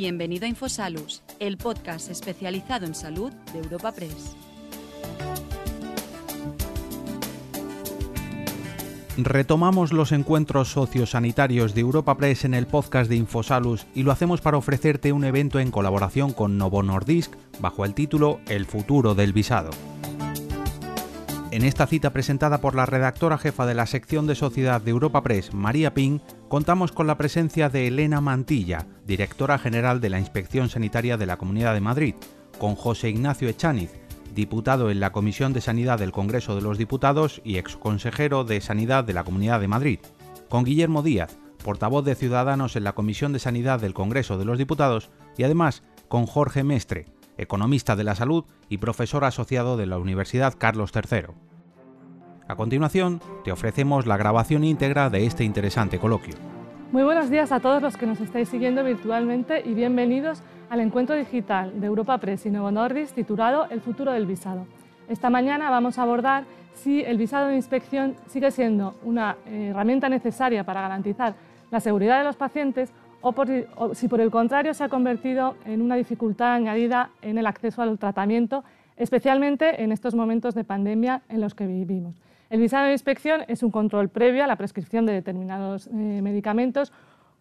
Bienvenido a Infosalus, el podcast especializado en salud de Europa Press. Retomamos los encuentros sociosanitarios de Europa Press en el podcast de Infosalus y lo hacemos para ofrecerte un evento en colaboración con Novo Nordisk bajo el título El futuro del visado. En esta cita presentada por la redactora jefa de la sección de Sociedad de Europa Press, María Ping, contamos con la presencia de Elena Mantilla, directora general de la Inspección Sanitaria de la Comunidad de Madrid, con José Ignacio Echaniz, diputado en la Comisión de Sanidad del Congreso de los Diputados y exconsejero de Sanidad de la Comunidad de Madrid, con Guillermo Díaz, portavoz de Ciudadanos en la Comisión de Sanidad del Congreso de los Diputados, y además con Jorge Mestre, economista de la salud y profesor asociado de la Universidad Carlos III. A continuación, te ofrecemos la grabación íntegra de este interesante coloquio. Muy buenos días a todos los que nos estáis siguiendo virtualmente y bienvenidos al encuentro digital de Europa Press y Novo Nordisk titulado El futuro del visado. Esta mañana vamos a abordar si el visado de inspección sigue siendo una eh, herramienta necesaria para garantizar la seguridad de los pacientes o, si por el contrario se ha convertido en una dificultad añadida en el acceso al tratamiento, especialmente en estos momentos de pandemia en los que vivimos. El visado de inspección es un control previo a la prescripción de determinados eh, medicamentos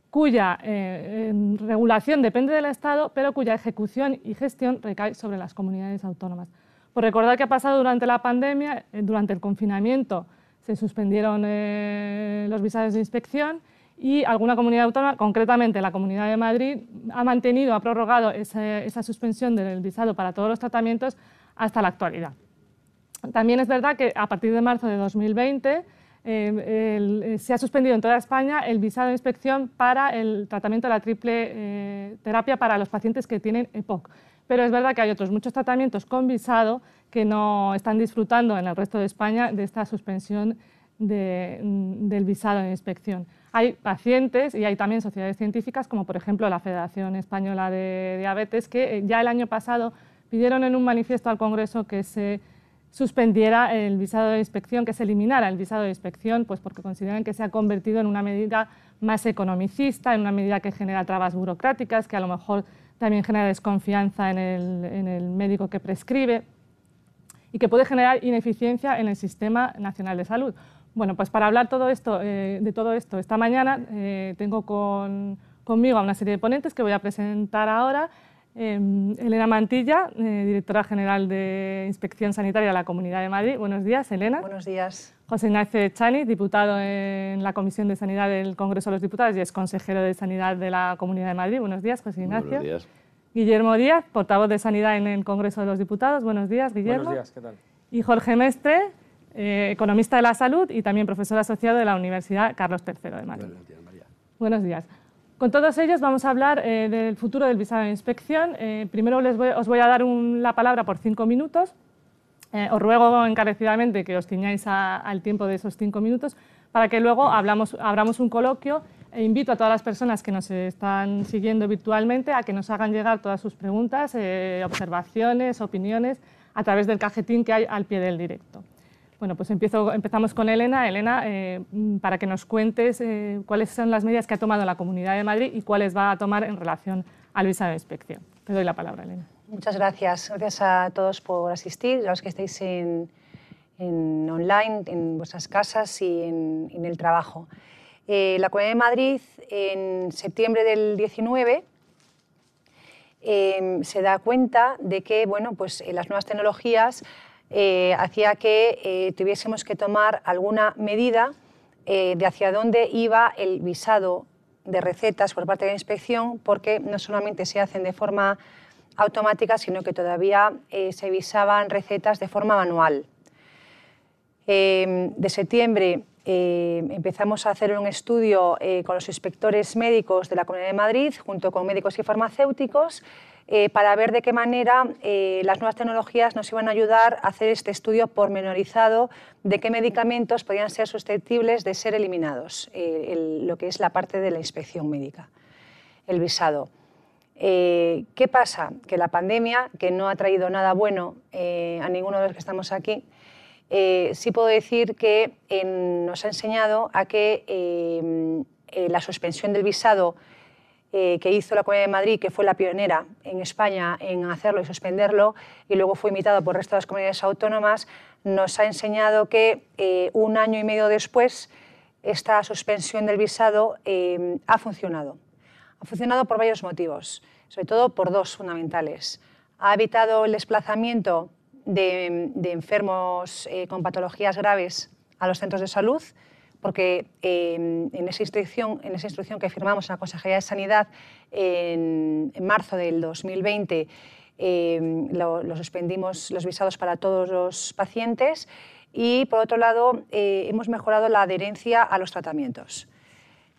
cuya eh, regulación depende del Estado, pero cuya ejecución y gestión recae sobre las comunidades autónomas. Por recordar que ha pasado durante la pandemia, eh, durante el confinamiento se suspendieron los visados de inspección y alguna comunidad autónoma, concretamente la Comunidad de Madrid, ha mantenido, ha prorrogado esa, suspensión del visado para todos los tratamientos hasta la actualidad. También es verdad que a partir de marzo de 2020 eh, se ha suspendido en toda España el visado de inspección para el tratamiento de la triple eh, terapia para los pacientes que tienen EPOC. Pero es verdad que hay otros muchos tratamientos con visado que no están disfrutando en el resto de España de esta suspensión del visado de inspección. Hay pacientes y hay también sociedades científicas, como por ejemplo la Federación Española de Diabetes, que eh, ya el año pasado pidieron en un manifiesto al Congreso que se suspendiera el visado de inspección, que se eliminara el visado de inspección, pues porque consideran que se ha convertido en una medida más economicista, en una medida que genera trabas burocráticas, que a lo mejor también genera desconfianza en el, médico que prescribe y que puede generar ineficiencia en el Sistema Nacional de Salud. Bueno, pues para hablar todo esto, eh, de todo esto esta mañana eh, tengo conmigo a una serie de ponentes que voy a presentar ahora. Em, Elena Mantilla, eh, directora general de Inspección Sanitaria de la Comunidad de Madrid. Buenos días, Elena. Buenos días. José Ignacio Chani, diputado en la Comisión de Sanidad del Congreso de los Diputados y es consejero de Sanidad de la Comunidad de Madrid. Buenos días, José Ignacio. Buenos días. Guillermo Díaz, portavoz de Sanidad en el Congreso de los Diputados. Buenos días, Guillermo. Buenos días, ¿qué tal? Y Jorge Mestre, eh, economista de la salud y también profesor asociado de la Universidad Carlos III de Madrid. Buenos días, María. Buenos días. Con todos ellos vamos a hablar eh, del futuro del visado de inspección. Eh, primero les os voy a dar la palabra por cinco minutos. os ruego encarecidamente que os ciñáis al tiempo de esos cinco minutos para que luego hablamos, abramos un coloquio e invito a todas las personas que nos están siguiendo virtualmente a que nos hagan llegar todas sus preguntas, observaciones, opiniones a través del cajetín que hay al pie del directo. Bueno, pues empiezo, empezamos con Elena. Elena, eh, para que nos cuentes eh, cuáles son las medidas que ha tomado la Comunidad de Madrid y cuáles va a tomar en relación al visado de inspección. Te doy la palabra, Elena. Muchas gracias. Gracias a todos por asistir, a los que estáis en, online, en vuestras casas y en, el trabajo. Eh, la Comunidad de Madrid, en septiembre del 19, se da cuenta de que bueno, pues, las nuevas tecnologías eh, hacía que eh, tuviésemos que tomar alguna medida eh, de hacia dónde iba el visado de recetas por parte de la inspección, porque no solamente se hacen de forma automática, sino que todavía se visaban recetas de forma manual. de septiembre empezamos a hacer un estudio con los inspectores médicos de la Comunidad de Madrid, junto con médicos y farmacéuticos, eh, para ver de qué manera eh, las nuevas tecnologías nos iban a ayudar a hacer este estudio pormenorizado de qué medicamentos podían ser susceptibles de ser eliminados, eh, lo que es la parte de la inspección médica, el visado. ¿Qué pasa? Que la pandemia, que no ha traído nada bueno a ninguno de los que estamos aquí, sí puedo decir que nos ha enseñado a que la suspensión del visado eh, que hizo la Comunidad de Madrid, que fue la pionera en España en hacerlo y suspenderlo, y luego fue imitado por el resto de las comunidades autónomas, nos ha enseñado que eh, un año y medio después esta suspensión del visado eh, ha funcionado. Ha funcionado por varios motivos, sobre todo por dos fundamentales. Ha evitado el desplazamiento de, enfermos con patologías graves a los centros de salud, porque en, esa instrucción, en esa instrucción que firmamos en la Consejería de Sanidad en, marzo del 2020, eh, lo, suspendimos los visados para todos los pacientes y, por otro lado, eh, hemos mejorado la adherencia a los tratamientos.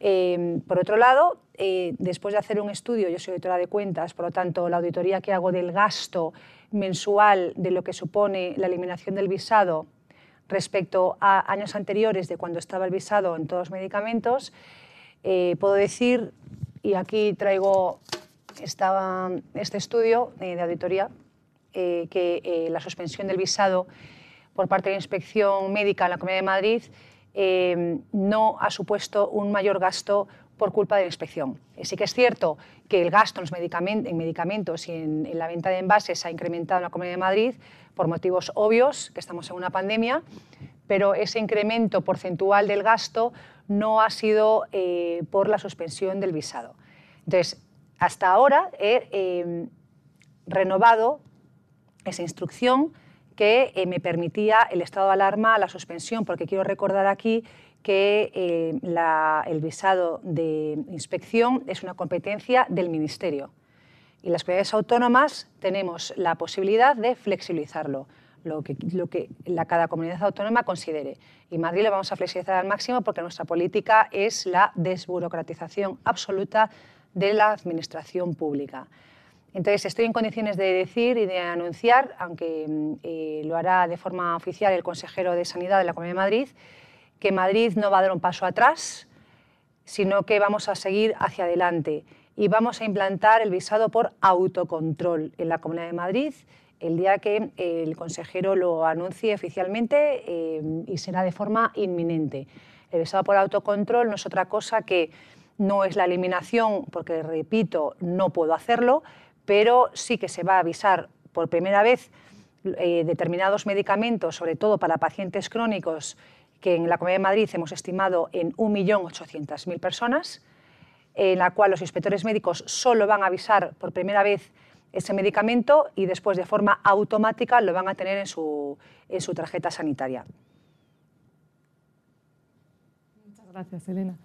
Eh, por otro lado, después de hacer un estudio, yo soy auditora de cuentas, por lo tanto, la auditoría que hago del gasto mensual de lo que supone la eliminación del visado respecto a años anteriores de cuando estaba el visado en todos los medicamentos, eh, puedo decir, y aquí traigo este estudio eh, de auditoría, eh, que la suspensión del visado por parte de la Inspección Médica en la Comunidad de Madrid no ha supuesto un mayor gasto por culpa de la inspección. Sí que es cierto que el gasto en, medicamentos y en, la venta de envases ha incrementado en la Comunidad de Madrid por motivos obvios, que estamos en una pandemia, pero ese incremento porcentual del gasto no ha sido eh, por la suspensión del visado. Entonces, hasta ahora he em, renovado esa instrucción que eh, me permitía el estado de alarma, la suspensión, porque quiero recordar aquí que eh, el visado de inspección es una competencia del Ministerio y las comunidades autónomas tenemos la posibilidad de flexibilizarlo, lo que, la, cada comunidad autónoma considere. Y Madrid lo vamos a flexibilizar al máximo porque nuestra política es la desburocratización absoluta de la administración pública. Entonces, estoy en condiciones de decir y de anunciar, aunque mm, eh, lo hará de forma oficial el consejero de Sanidad de la Comunidad de Madrid, que Madrid no va a dar un paso atrás, sino que vamos a seguir hacia adelante y vamos a implantar el visado por autocontrol en la Comunidad de Madrid el día que el consejero lo anuncie oficialmente eh, y será de forma inminente. El visado por autocontrol no es otra cosa que no es la eliminación, porque repito, no puedo hacerlo, pero sí que se va a avisar por primera vez eh, determinados medicamentos, sobre todo para pacientes crónicos que en la Comunidad de Madrid hemos estimado en 1.800.000 personas, en la cual los inspectores médicos solo van a avisar por primera vez ese medicamento y después de forma automática lo van a tener en su, en su tarjeta sanitaria. Muchas gracias, Elena.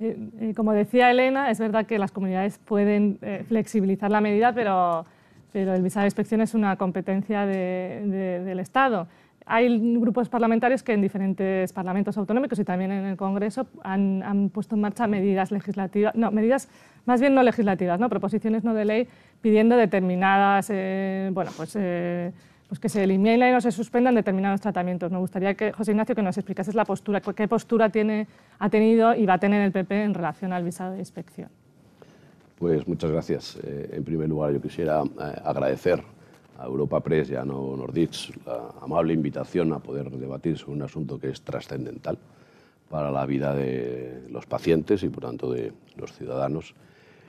Eh, eh, como decía Elena, es verdad que las comunidades pueden eh, flexibilizar la medida, pero, pero el visado de inspección es una competencia del Estado. Hay grupos parlamentarios que en diferentes parlamentos autonómicos y también en el Congreso han, puesto en marcha medidas legislativas, no, medidas más bien no legislativas, ¿no? proposiciones no de ley pidiendo determinadas, eh, bueno, pues, eh, pues que se eliminen y no se suspendan determinados tratamientos. Me gustaría que, José Ignacio, que nos explicases la postura, qué postura tiene, ha tenido y va a tener el PP en relación al visado de inspección. Pues muchas gracias. Eh, en primer lugar, yo quisiera agradecer a Europa Press y a No Nordics la amable invitación a poder debatir sobre un asunto que es trascendental para la vida de los pacientes y, por tanto, de los ciudadanos,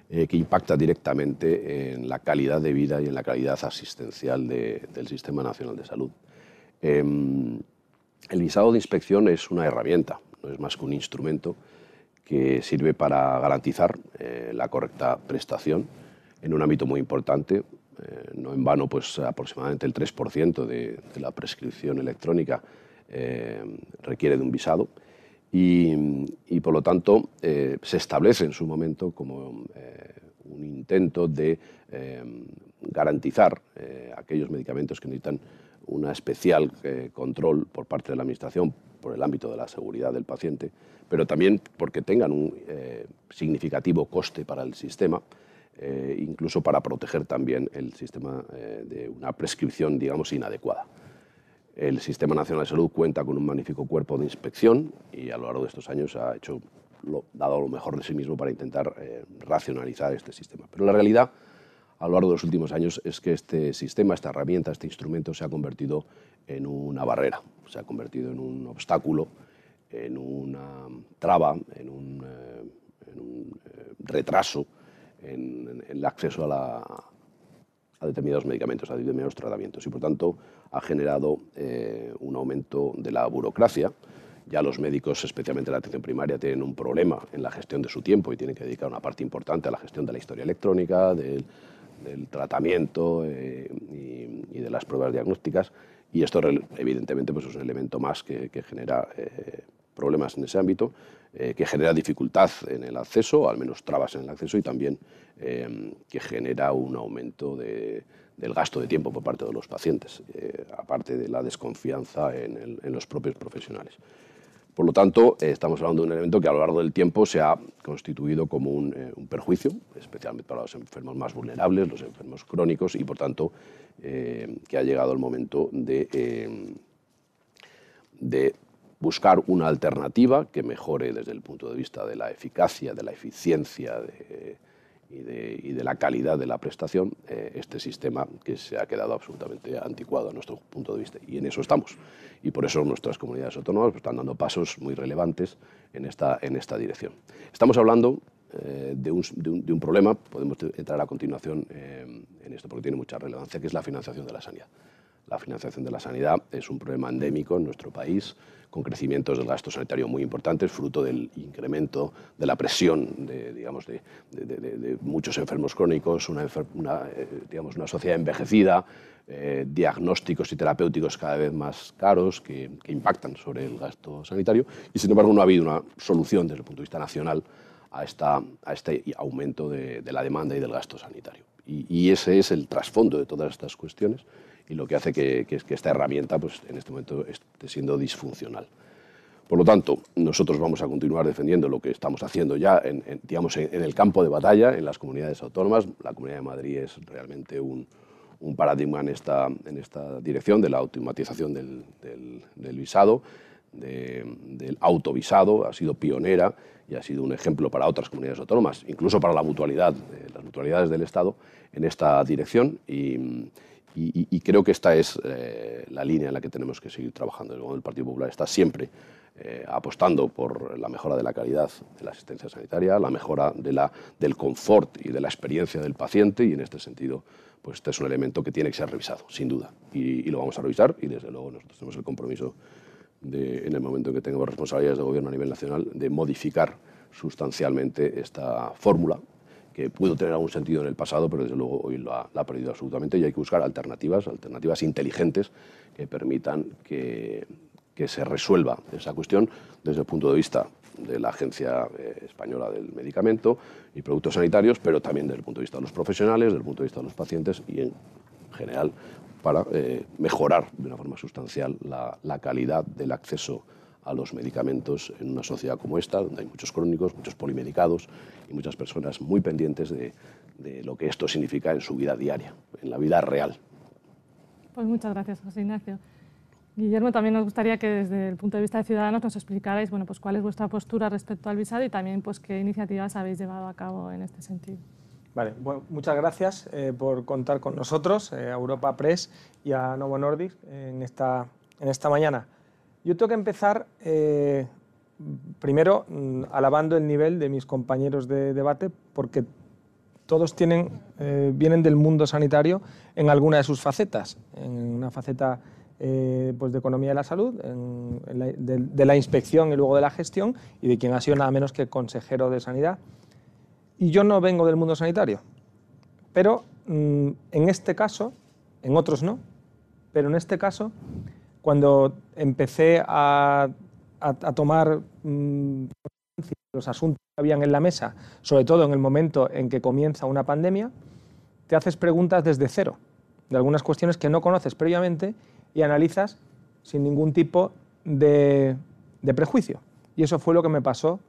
eh, que impacta directamente en la calidad de vida y en la calidad asistencial del Sistema Nacional de Salud. Em, el visado de inspección es una herramienta, no es más que un instrumento que sirve para garantizar eh, la correcta prestación en un ámbito muy importante, eh, no en vano, pues aproximadamente el 3% de, la prescripción electrónica eh, requiere de un visado y, por lo tanto eh, se establece en su momento como un intento de garantizar aquellos medicamentos que necesitan un especial control por parte de la Administración por el ámbito de la seguridad del paciente, pero también porque tengan un significativo coste para el sistema eh, incluso para proteger también el sistema eh, de una prescripción, digamos, inadecuada. El Sistema Nacional de Salud cuenta con un magnífico cuerpo de inspección y a lo largo de estos años ha hecho lo, dado lo mejor de sí mismo para intentar eh, racionalizar este sistema. Pero la realidad a lo largo de los últimos años es que este sistema, esta herramienta, este instrumento se ha convertido en una barrera, se ha convertido en un obstáculo, en una traba, en un, en un retraso el acceso a, determinados medicamentos, a determinados tratamientos y por tanto ha generado eh, un aumento de la burocracia. Ya los médicos, especialmente la atención primaria, tienen un problema en la gestión de su tiempo y tienen que dedicar una parte importante a la gestión de la historia electrónica, del, tratamiento eh, y, de las pruebas diagnósticas. Y esto, evidentemente, pues es un elemento más que, genera eh, problemas en ese ámbito, eh, que genera dificultad en el acceso, al menos trabas en el acceso, y también eh, que genera un aumento del gasto de tiempo por parte de los pacientes, eh, aparte de la desconfianza en, los propios profesionales. Por lo tanto, estamos hablando de un elemento que a lo largo del tiempo se ha constituido como un, perjuicio, especialmente para los enfermos más vulnerables, los enfermos crónicos, y por tanto que ha llegado el momento de, de buscar una alternativa que mejore desde el punto de vista de la eficacia, de la eficiencia y, de, la calidad de la prestación eh, este sistema que se ha quedado absolutamente anticuado a nuestro punto de vista. Y en eso estamos. Y por eso nuestras comunidades autónomas pues, están dando pasos muy relevantes en esta, en esta dirección. Estamos hablando eh, de, un, problema, podemos entrar a continuación eh, en esto porque tiene mucha relevancia, que es la financiación de la sanidad. La financiación de la sanidad es un problema endémico en nuestro país con crecimientos del gasto sanitario muy importantes, fruto del incremento de la presión de, digamos, de, muchos enfermos crónicos, una, eh, digamos, una sociedad envejecida, eh, diagnósticos y terapéuticos cada vez más caros que, impactan sobre el gasto sanitario y sin embargo no ha habido una solución desde el punto de vista nacional a, esta, a este aumento de, la demanda y del gasto sanitario. Y, y ese es el trasfondo de todas estas cuestiones y lo que hace que, esta herramienta pues, en este momento esté siendo disfuncional. Por lo tanto, nosotros vamos a continuar defendiendo lo que estamos haciendo ya en, digamos, en, el campo de batalla, en las comunidades autónomas. La Comunidad de Madrid es realmente un, paradigma en esta, en esta dirección de la automatización del, del, visado, del autovisado, ha sido pionera y ha sido un ejemplo para otras comunidades autónomas, incluso para la mutualidad, las mutualidades del Estado en esta dirección. Y, y, creo que esta es eh, la línea en la que tenemos que seguir trabajando. El, Partido Popular está siempre eh, apostando por la mejora de la calidad de la asistencia sanitaria, la mejora de la, del confort y de la experiencia del paciente y en este sentido pues este es un elemento que tiene que ser revisado, sin duda. Y, lo vamos a revisar y desde luego nosotros tenemos el compromiso de, en el momento en que tengamos responsabilidades de gobierno a nivel nacional de modificar sustancialmente esta fórmula que pudo tener algún sentido en el pasado, pero desde luego hoy lo ha, perdido absolutamente. Y hay que buscar alternativas, alternativas inteligentes que permitan que, que, se resuelva esa cuestión desde el punto de vista de la Agencia eh, Española del Medicamento y Productos Sanitarios, pero también desde el punto de vista de los profesionales, desde el punto de vista de los pacientes y en general para eh, mejorar de una forma sustancial la, la calidad del acceso a los medicamentos en una sociedad como esta, donde hay muchos crónicos, muchos polimedicados y muchas personas muy pendientes de, lo que esto significa en su vida diaria, en la vida real. Pues muchas gracias, José Ignacio. Guillermo, también nos gustaría que desde el punto de vista de Ciudadanos nos explicarais bueno, pues cuál es vuestra postura respecto al visado y también pues, qué iniciativas habéis llevado a cabo en este sentido. Vale, bueno, muchas gracias eh, por contar con nosotros, eh, a Europa Press y a Novo Nordisk en esta, en esta mañana. Yo tengo que empezar eh, primero mm, alabando el nivel de mis compañeros de debate porque todos tienen, eh, vienen del mundo sanitario en alguna de sus facetas, en una faceta eh, pues de economía de la salud, de, la inspección y luego de la gestión y de quien ha sido nada menos que consejero de sanidad. Y yo no vengo del mundo sanitario, pero mm, en este caso, en otros no, pero en este caso cuando empecé a, tomar mm, los asuntos que habían en la mesa, sobre todo en el momento en que comienza una pandemia, te haces preguntas desde cero, de algunas cuestiones que no conoces previamente y analizas sin ningún tipo de, prejuicio. Y eso fue lo que me pasó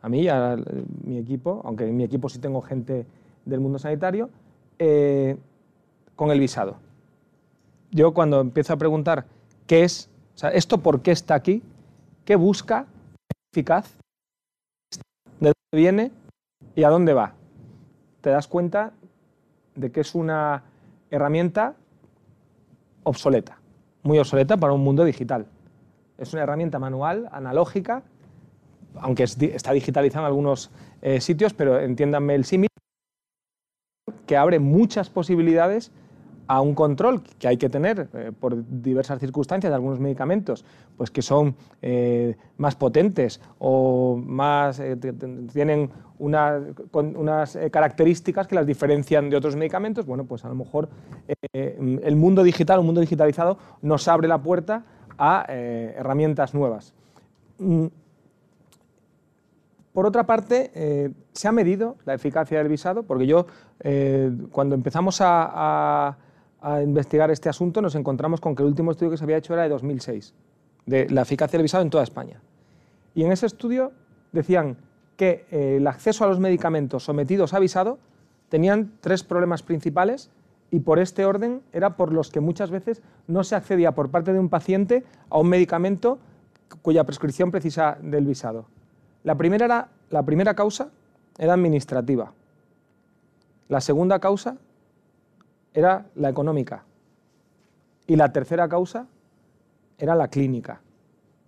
a mí y a mi equipo, aunque en mi equipo sí tengo gente del mundo sanitario, eh, con el visado. Yo cuando empiezo a preguntar qué es, o sea, esto por qué está aquí, qué busca, eficaz, de dónde viene y a dónde va. Te das cuenta de que es una herramienta obsoleta, muy obsoleta para un mundo digital. Es una herramienta manual, analógica, aunque está digitalizada en algunos eh, sitios, pero entiéndanme el símil, que abre muchas posibilidades a un control que hay que tener eh, por diversas circunstancias de algunos medicamentos, pues que son eh, más potentes o más eh, tienen unas características que las diferencian de otros medicamentos, bueno, pues a lo mejor el mundo digital, un mundo digitalizado, nos abre la puerta a herramientas nuevas. Mm. Por otra parte, se ha medido la eficacia del visado, porque yo, cuando empezamos a investigar este asunto, nos encontramos con que el último estudio que se había hecho era de 2006, de la eficacia del visado en toda España. Y en ese estudio decían que eh, el acceso a los medicamentos sometidos a visado tenían tres problemas principales y por este orden era por los que muchas veces no se accedía por parte de un paciente a un medicamento cuya prescripción precisa del visado. La primera, era, la primera causa era administrativa. La segunda causa era la económica. Y la tercera causa era la clínica.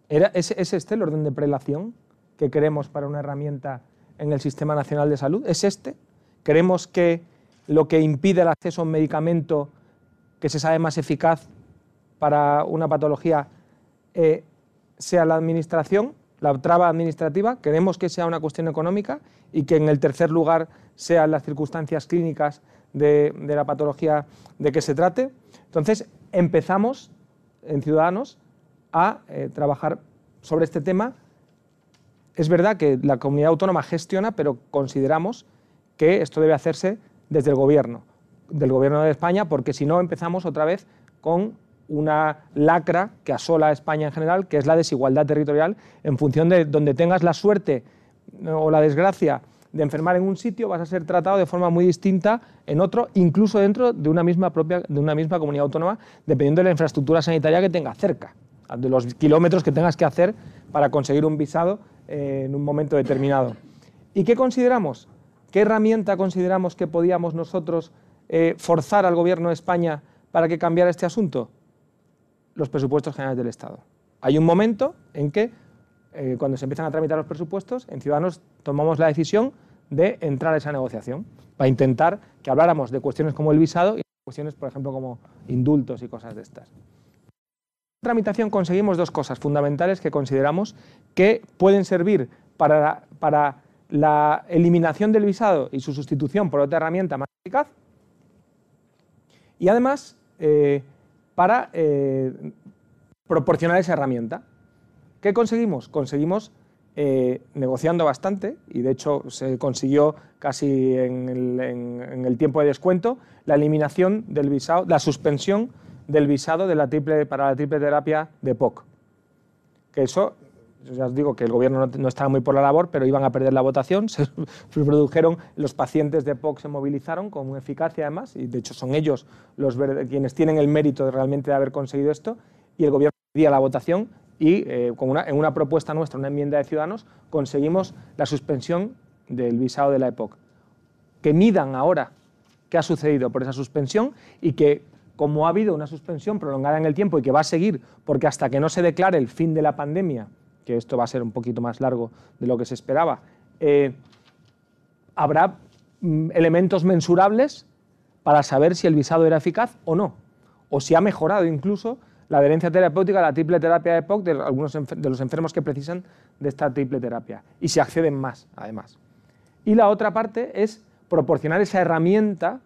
Era, ¿es, este el orden de prelación que queremos para una herramienta en el Sistema Nacional de Salud? ¿Es este? ¿Queremos que lo que impide el acceso a un medicamento que se sabe más eficaz para una patología eh, sea la administración, la traba administrativa? ¿Queremos que sea una cuestión económica y que en el tercer lugar sean las circunstancias clínicas de, la patología de que se trate. Entonces, empezamos en Ciudadanos a eh, trabajar sobre este tema. Es verdad que la comunidad autónoma gestiona, pero consideramos que esto debe hacerse desde el gobierno, del gobierno de España, porque si no empezamos otra vez con una lacra que asola a España en general, que es la desigualdad territorial, en función de donde tengas la suerte o la desgracia de enfermar en un sitio vas a ser tratado de forma muy distinta en otro, incluso dentro de una misma, propia, de una misma comunidad autónoma, dependiendo de la infraestructura sanitaria que tenga cerca, de los kilómetros que tengas que hacer para conseguir un visado eh, en un momento determinado. ¿Y qué consideramos? ¿Qué herramienta consideramos que podíamos nosotros eh, forzar al Gobierno de España para que cambiara este asunto? Los presupuestos generales del Estado. Hay un momento en que, eh, cuando se empiezan a tramitar los presupuestos, en Ciudadanos tomamos la decisión de entrar a esa negociación, para intentar que habláramos de cuestiones como el visado y cuestiones, por ejemplo, como indultos y cosas de estas. En tramitación conseguimos dos cosas fundamentales que consideramos que pueden servir para, para la eliminación del visado y su sustitución por otra herramienta más eficaz y además eh, para eh, proporcionar esa herramienta. ¿Qué conseguimos? Conseguimos eh, negociando bastante, y de hecho se consiguió casi en el, tiempo de descuento, la eliminación del visado, la suspensión del visado de la triple, para la triple terapia de POC. Que eso, ya os digo que el gobierno no, estaba muy por la labor, pero iban a perder la votación, se produjeron, los pacientes de POC se movilizaron con eficacia además, y de hecho son ellos los quienes tienen el mérito de realmente de haber conseguido esto, y el gobierno perdía la votación y eh, en una propuesta nuestra, una enmienda de Ciudadanos, conseguimos la suspensión del visado de la EPOC. Que midan ahora qué ha sucedido por esa suspensión y que, como ha habido una suspensión prolongada en el tiempo y que va a seguir, porque hasta que no se declare el fin de la pandemia, que esto va a ser un poquito más largo de lo que se esperaba, eh, habrá mm, elementos mensurables para saber si el visado era eficaz o no, o si ha mejorado incluso la adherencia terapéutica, la triple terapia EPOC de algunos de los enfermos que precisan de esta triple terapia y se acceden más, además. Y la otra parte es proporcionar esa herramienta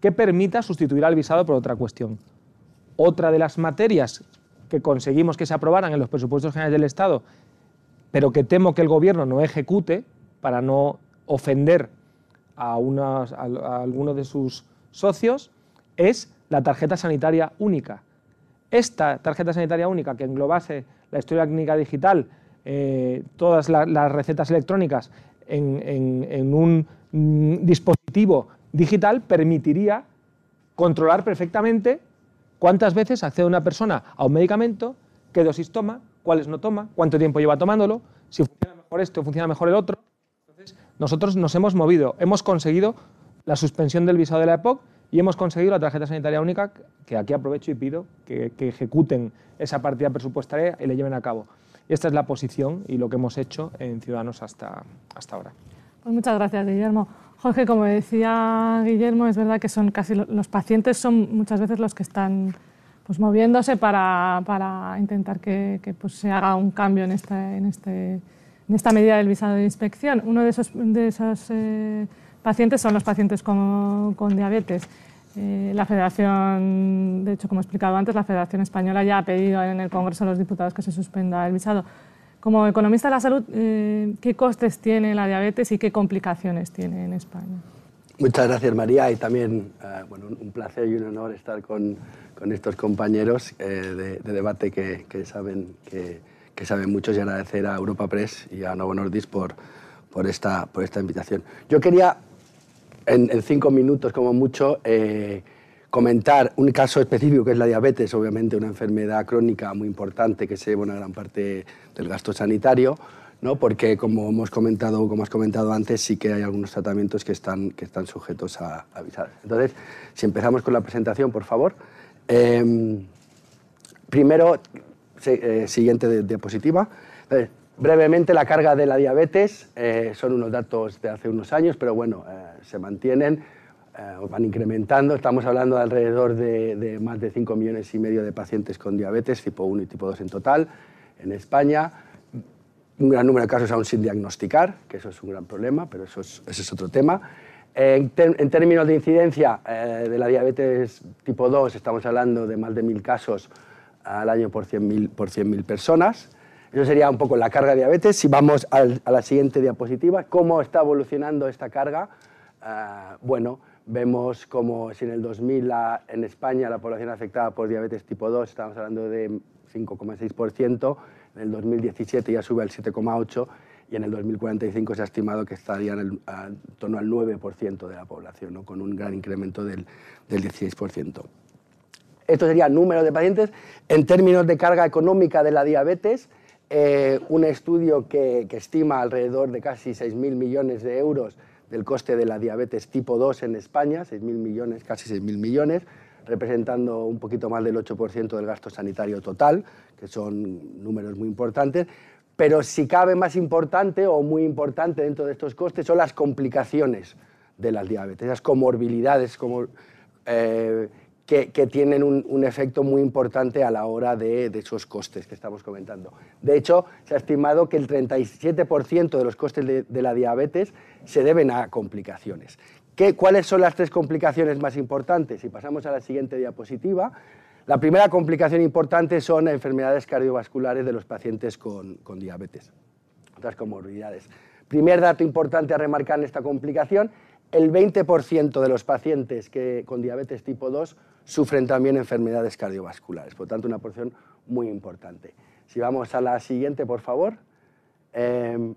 que permita sustituir al visado por otra cuestión. Otra de las materias que conseguimos que se aprobaran en los presupuestos generales del Estado, pero que temo que el Gobierno no ejecute para no ofender a, a alguno de sus socios, es la tarjeta sanitaria única esta tarjeta sanitaria única que englobase la historia clínica digital, eh, todas las recetas electrónicas en, un mm, dispositivo digital, permitiría controlar perfectamente cuántas veces accede una persona a un medicamento, qué dosis toma, cuáles no toma, cuánto tiempo lleva tomándolo, si funciona mejor esto o funciona mejor el otro. Entonces, nosotros nos hemos movido, hemos conseguido la suspensión del visado de la EPOC y hemos conseguido la tarjeta sanitaria única, que aquí aprovecho y pido que, ejecuten esa partida presupuestaria y le lleven a cabo. Y esta es la posición y lo que hemos hecho en Ciudadanos hasta, hasta ahora. Pues muchas gracias, Guillermo. Jorge, como decía Guillermo, es verdad que son casi los pacientes son muchas veces los que están pues, moviéndose para, para intentar que, que pues, se haga un cambio en, esta, en, este, en esta medida del visado de inspección. Uno de esos, de esos eh, pacientes son los pacientes con, con diabetes. Eh, la Federación, de hecho, como he explicado antes, la Federación Española ya ha pedido en el Congreso de los Diputados que se suspenda el visado. Como economista de la salud, eh, ¿qué costes tiene la diabetes y qué complicaciones tiene en España? Muchas gracias, María, y también eh, bueno, un placer y un honor estar con, con estos compañeros eh, de, debate que, que saben, que, que, saben mucho y agradecer a Europa Press y a Novo Nordisk por, por, esta, por esta invitación. Yo quería, en, cinco minutos como mucho, comentar un caso específico que es la diabetes, obviamente una enfermedad crónica muy importante que se lleva una gran parte del gasto sanitario, ¿no? porque como hemos comentado, como has comentado antes, sí que hay algunos tratamientos que están, que están sujetos a, avisar. Entonces, si empezamos con la presentación, por favor. Eh, primero, eh, siguiente diapositiva. Brevemente, la carga de la diabetes eh, son unos datos de hace unos años, pero bueno, eh, se mantienen eh, van incrementando. Estamos hablando de alrededor de, más de 5 millones y medio de pacientes con diabetes tipo 1 y tipo 2 en total en España. Un gran número de casos aún sin diagnosticar, que eso es un gran problema, pero eso es, ese es otro tema. En, términos de incidencia de la diabetes tipo 2, estamos hablando de más de mil casos al año por 100.000 por 100 personas. Eso sería un poco la carga de diabetes. Si vamos a la siguiente diapositiva, ¿cómo está evolucionando esta carga? Uh, bueno, Vemos como si en el 2000 en España la población afectada por diabetes tipo 2, estamos hablando de 5,6%, en el 2017 ya sube al 7,8% y en el 2045 se ha estimado que estaría en, torno al 9% de la población, con un gran incremento del, del 16%. Esto sería el número de pacientes. En términos de carga económica de la diabetes, eh, un estudio que, que estima alrededor de casi 6.000 millones de euros del coste de la diabetes tipo 2 en España, 6.000 millones, casi 6.000 millones, representando un poquito más del 8% del gasto sanitario total, que son números muy importantes. Pero si cabe más importante o muy importante dentro de estos costes son las complicaciones de las diabetes, las comorbilidades como, eh, que, tienen un, efecto muy importante a la hora de, esos costes que estamos comentando. De hecho, se ha estimado que el 37% de los costes de, la diabetes se deben a complicaciones. ¿Qué, ¿Cuáles son las tres complicaciones más importantes? Si pasamos a la siguiente diapositiva, la primera complicación importante son enfermedades cardiovasculares de los pacientes con, con diabetes, otras comorbilidades. Primer dato importante a remarcar en esta complicación el 20% de los pacientes que, con diabetes tipo 2 sufren también enfermedades cardiovasculares, por tanto una porción muy importante. Si vamos a la siguiente, por favor. Em,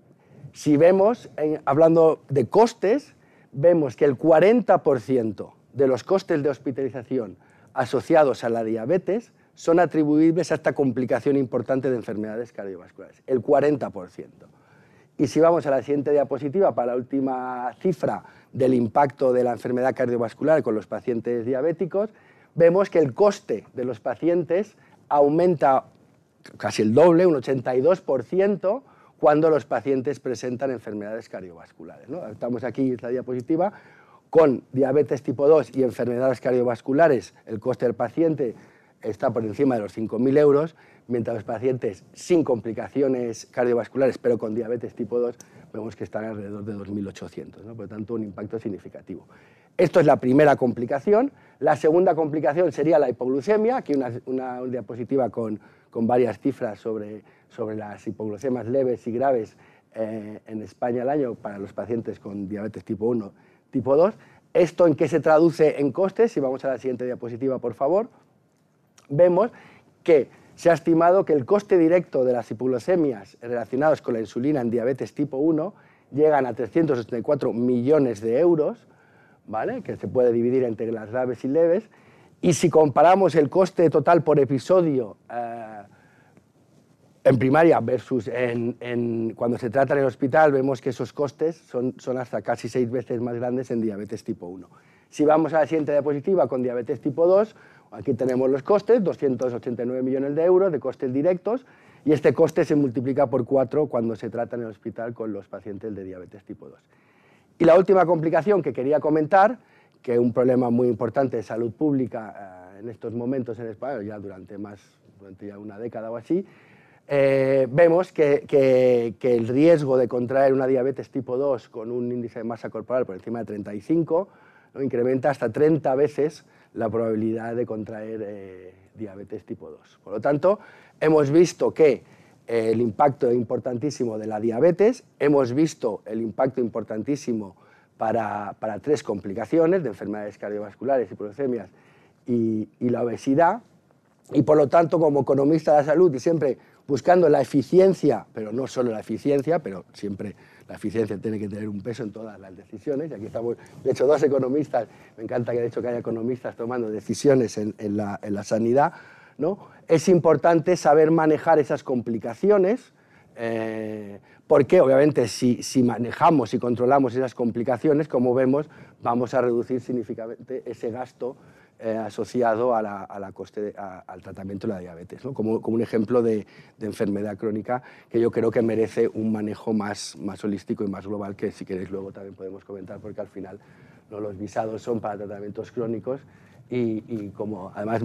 si vemos, hablando de costes, vemos que el 40% de los costes de hospitalización asociados a la diabetes son atribuibles a esta complicación importante de enfermedades cardiovasculares, el 40%. Y si vamos a la siguiente diapositiva, para la última cifra del impacto de la enfermedad cardiovascular con los pacientes diabéticos, vemos que el coste de los pacientes aumenta casi el doble, un 82%, cuando los pacientes presentan enfermedades cardiovasculares. Estamos aquí en la diapositiva con diabetes tipo 2 y enfermedades cardiovasculares, el coste del paciente está por encima de los 5.000 euros, mientras los pacientes sin complicaciones cardiovasculares, pero con diabetes tipo 2, vemos que están alrededor de 2.800, ¿no? por lo tanto un impacto significativo. Esto es la primera complicación. La segunda complicación sería la hipoglucemia, aquí una, diapositiva con, varias cifras sobre, sobre las hipoglucemias leves y graves eh, en España al año para los pacientes con diabetes tipo 1, tipo 2. ¿Esto en qué se traduce en costes? Si vamos a la siguiente diapositiva, por favor. Vemos que se ha estimado que el coste directo de las hipoglucemias relacionadas con la insulina en diabetes tipo 1 llegan a 384 millones de euros, ¿vale? que se puede dividir entre las graves y leves, y si comparamos el coste total por episodio eh, en primaria versus en, cuando se trata en el hospital, vemos que esos costes son, son hasta casi seis veces más grandes en diabetes tipo 1. Si vamos a la siguiente diapositiva con diabetes tipo 2, Aquí tenemos los costes, 289 millones de euros de costes directos, y este coste se multiplica por cuatro cuando se trata en el hospital con los pacientes de diabetes tipo 2. Y la última complicación que quería comentar, que es un problema muy importante de salud pública eh, en estos momentos en España, ya durante, más, durante ya una década o así, eh, vemos que, que, el riesgo de contraer una diabetes tipo 2 con un índice de masa corporal por encima de 35 ¿no? incrementa hasta 30 veces la probabilidad de contraer eh, diabetes tipo 2. Por lo tanto, hemos visto que eh, el impacto importantísimo de la diabetes, hemos visto el impacto importantísimo para, para tres complicaciones de enfermedades cardiovasculares, hipoglucemias y, y la obesidad, y por lo tanto, como economista de la salud y siempre buscando la eficiencia, pero no solo la eficiencia, pero siempre la eficiencia tiene que tener un peso en todas las decisiones. Y aquí estamos, de hecho, dos economistas, me encanta que de haya economistas tomando decisiones en, la, en la, sanidad, ¿no? Es importante saber manejar esas complicaciones, eh, porque obviamente si, si, manejamos y controlamos esas complicaciones, como vemos, vamos a reducir significativamente ese gasto eh, asociado a la, coste al tratamiento de la diabetes, ¿no? como, como, un ejemplo de, enfermedad crónica que yo creo que merece un manejo más, más holístico y más global que si queréis luego también podemos comentar porque al final los visados son para tratamientos crónicos y, y como además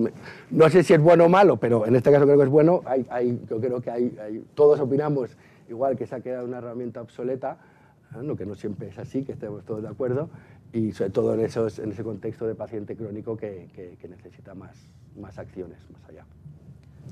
no sé si es bueno o malo, pero en este caso creo que es bueno, hay, hay, yo creo que hay, todos opinamos igual que se ha quedado una herramienta obsoleta, ¿no? que no siempre es así, que estemos todos de acuerdo, y sobre todo en, esos, en ese contexto de paciente crónico que, que, que necesita más, más acciones más allá.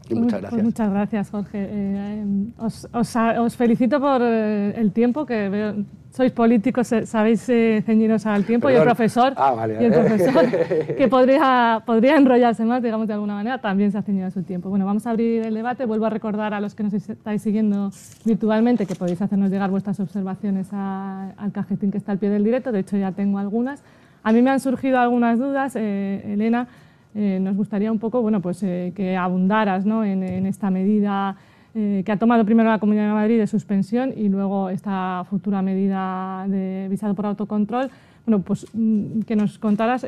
Y muchas pues gracias. muchas gracias, Jorge. Eh, os, os, os, felicito por eh, el tiempo que veo. Sois políticos, eh, sabéis eh, ceñiros al tiempo Perdón. y el profesor, ah, vale, y el profesor que podría, podría enrollarse más, digamos de alguna manera, también se ha ceñido a su tiempo. Bueno, vamos a abrir el debate. Vuelvo a recordar a los que nos estáis siguiendo virtualmente que podéis hacernos llegar vuestras observaciones a, al cajetín que está al pie del directo. De hecho, ya tengo algunas. A mí me han surgido algunas dudas, eh, Elena. Eh, nos gustaría un poco bueno, pues, que abundaras ¿no? en, en, esta medida eh, que ha tomado primero la Comunidad de Madrid de suspensión y luego esta futura medida de visado por autocontrol. Bueno, pues mm, que nos contaras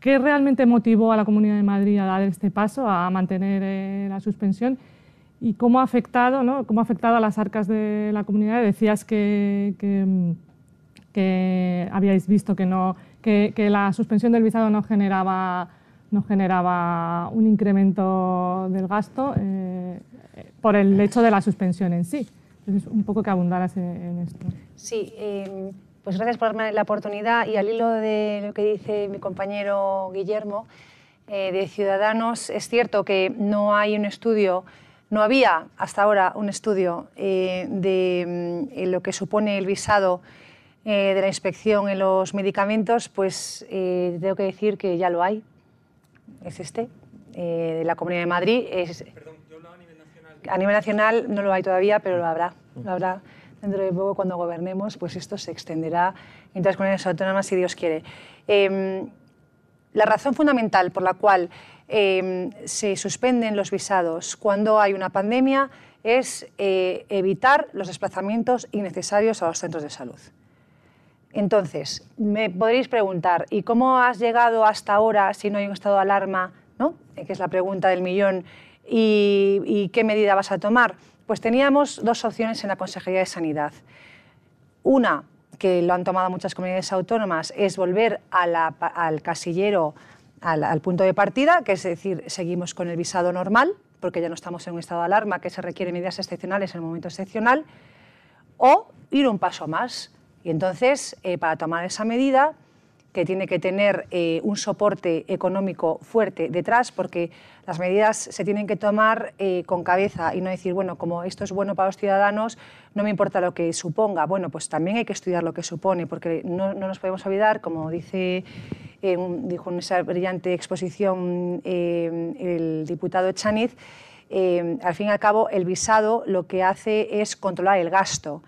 qué realmente motivó a la Comunidad de Madrid a dar este paso, a mantener la suspensión y cómo ha afectado, ¿no? cómo ha afectado a las arcas de la comunidad. Decías que, que, que habíais visto que, no, que, que la suspensión del visado no generaba no generaba un incremento del gasto eh, por el hecho de la suspensión en sí. Entonces, un poco que abundaras en, esto. Sí, eh, pues gracias por darme la oportunidad y al hilo de lo que dice mi compañero Guillermo eh, de Ciudadanos, es cierto que no hay un estudio, no había hasta ahora un estudio eh, de mm, lo que supone el visado de la inspección en los medicamentos, pues tengo que decir que ya lo hay, es este, eh, de la Comunidad de Madrid. Es, Perdón, yo a nivel nacional. A nivel nacional no lo hay todavía, pero lo habrá. Lo habrá dentro de poco cuando gobernemos, pues esto se extenderá en las comunidades autónomas si Dios quiere. Eh, la razón fundamental por la cual eh, se suspenden los visados cuando hay una pandemia es eh, evitar los desplazamientos innecesarios a los centros de salud. Entonces, me podréis preguntar, ¿y cómo has llegado hasta ahora si no hay un estado de alarma? ¿no? Que es la pregunta del millón. ¿Y, ¿Y, qué medida vas a tomar? Pues teníamos dos opciones en la Consejería de Sanidad. Una, que lo han tomado muchas comunidades autónomas, es volver al casillero, al, al punto de partida, que es decir, seguimos con el visado normal, porque ya no estamos en un estado de alarma que se requiere medidas excepcionales en el momento excepcional, o ir un paso más y entonces, eh, para tomar esa medida, que tiene que tener eh, un soporte económico fuerte detrás, porque las medidas se tienen que tomar eh, con cabeza y no decir, bueno, como esto es bueno para los ciudadanos, no me importa lo que suponga. Bueno, pues también hay que estudiar lo que supone, porque no, no nos podemos olvidar, como dice, dijo en esa brillante exposición el diputado Echaniz, al fin y al cabo, el visado lo que hace es controlar el gasto.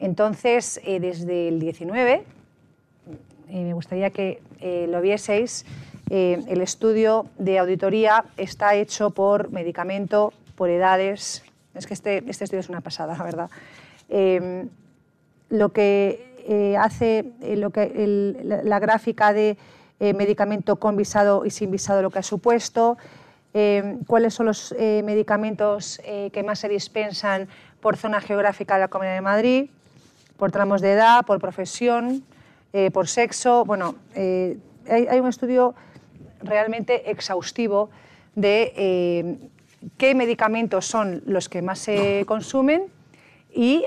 Entonces, eh, desde el 19, eh, me gustaría que eh, lo vieseis, el estudio de auditoría está hecho por medicamento, por edades. Es que este, este estudio es una pasada, la verdad. lo que hace lo que la, la, gráfica de medicamento con visado y sin visado, lo que ha supuesto, cuáles son los medicamentos que más se dispensan por zona geográfica de la Comunidad de Madrid, por tramos de edad, por profesión, eh, por sexo. Bueno, eh, hay, un estudio realmente exhaustivo de eh, qué medicamentos son los que más se consumen y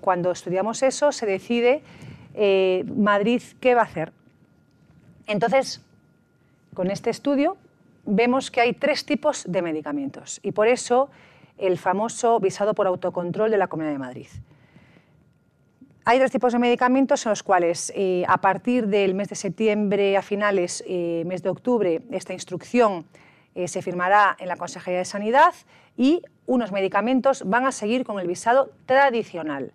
cuando estudiamos eso se decide Madrid qué va a hacer. Entonces, con este estudio vemos que hay tres tipos de medicamentos y por eso el famoso visado por autocontrol de la Comunidad de Madrid. Hay tres tipos de medicamentos en los cuales eh, a partir del mes de septiembre a finales, eh, mes de octubre, esta instrucción eh, se firmará en la Consejería de Sanidad y unos medicamentos van a seguir con el visado tradicional.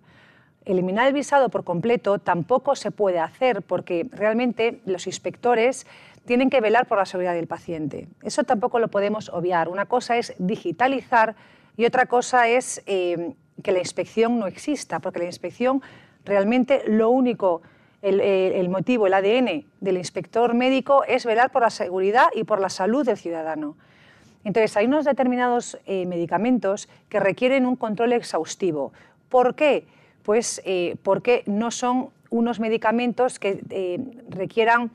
Eliminar el visado por completo tampoco se puede hacer porque realmente los inspectores tienen que velar por la seguridad del paciente. Eso tampoco lo podemos obviar. Una cosa es digitalizar y otra cosa es que la inspección no exista, porque la inspección Realmente lo único, el, motivo, el ADN del inspector médico es velar por la seguridad y por la salud del ciudadano. Entonces, hay unos determinados eh, medicamentos que requieren un control exhaustivo. ¿Por qué? Pues eh, porque no son unos medicamentos que eh, requieran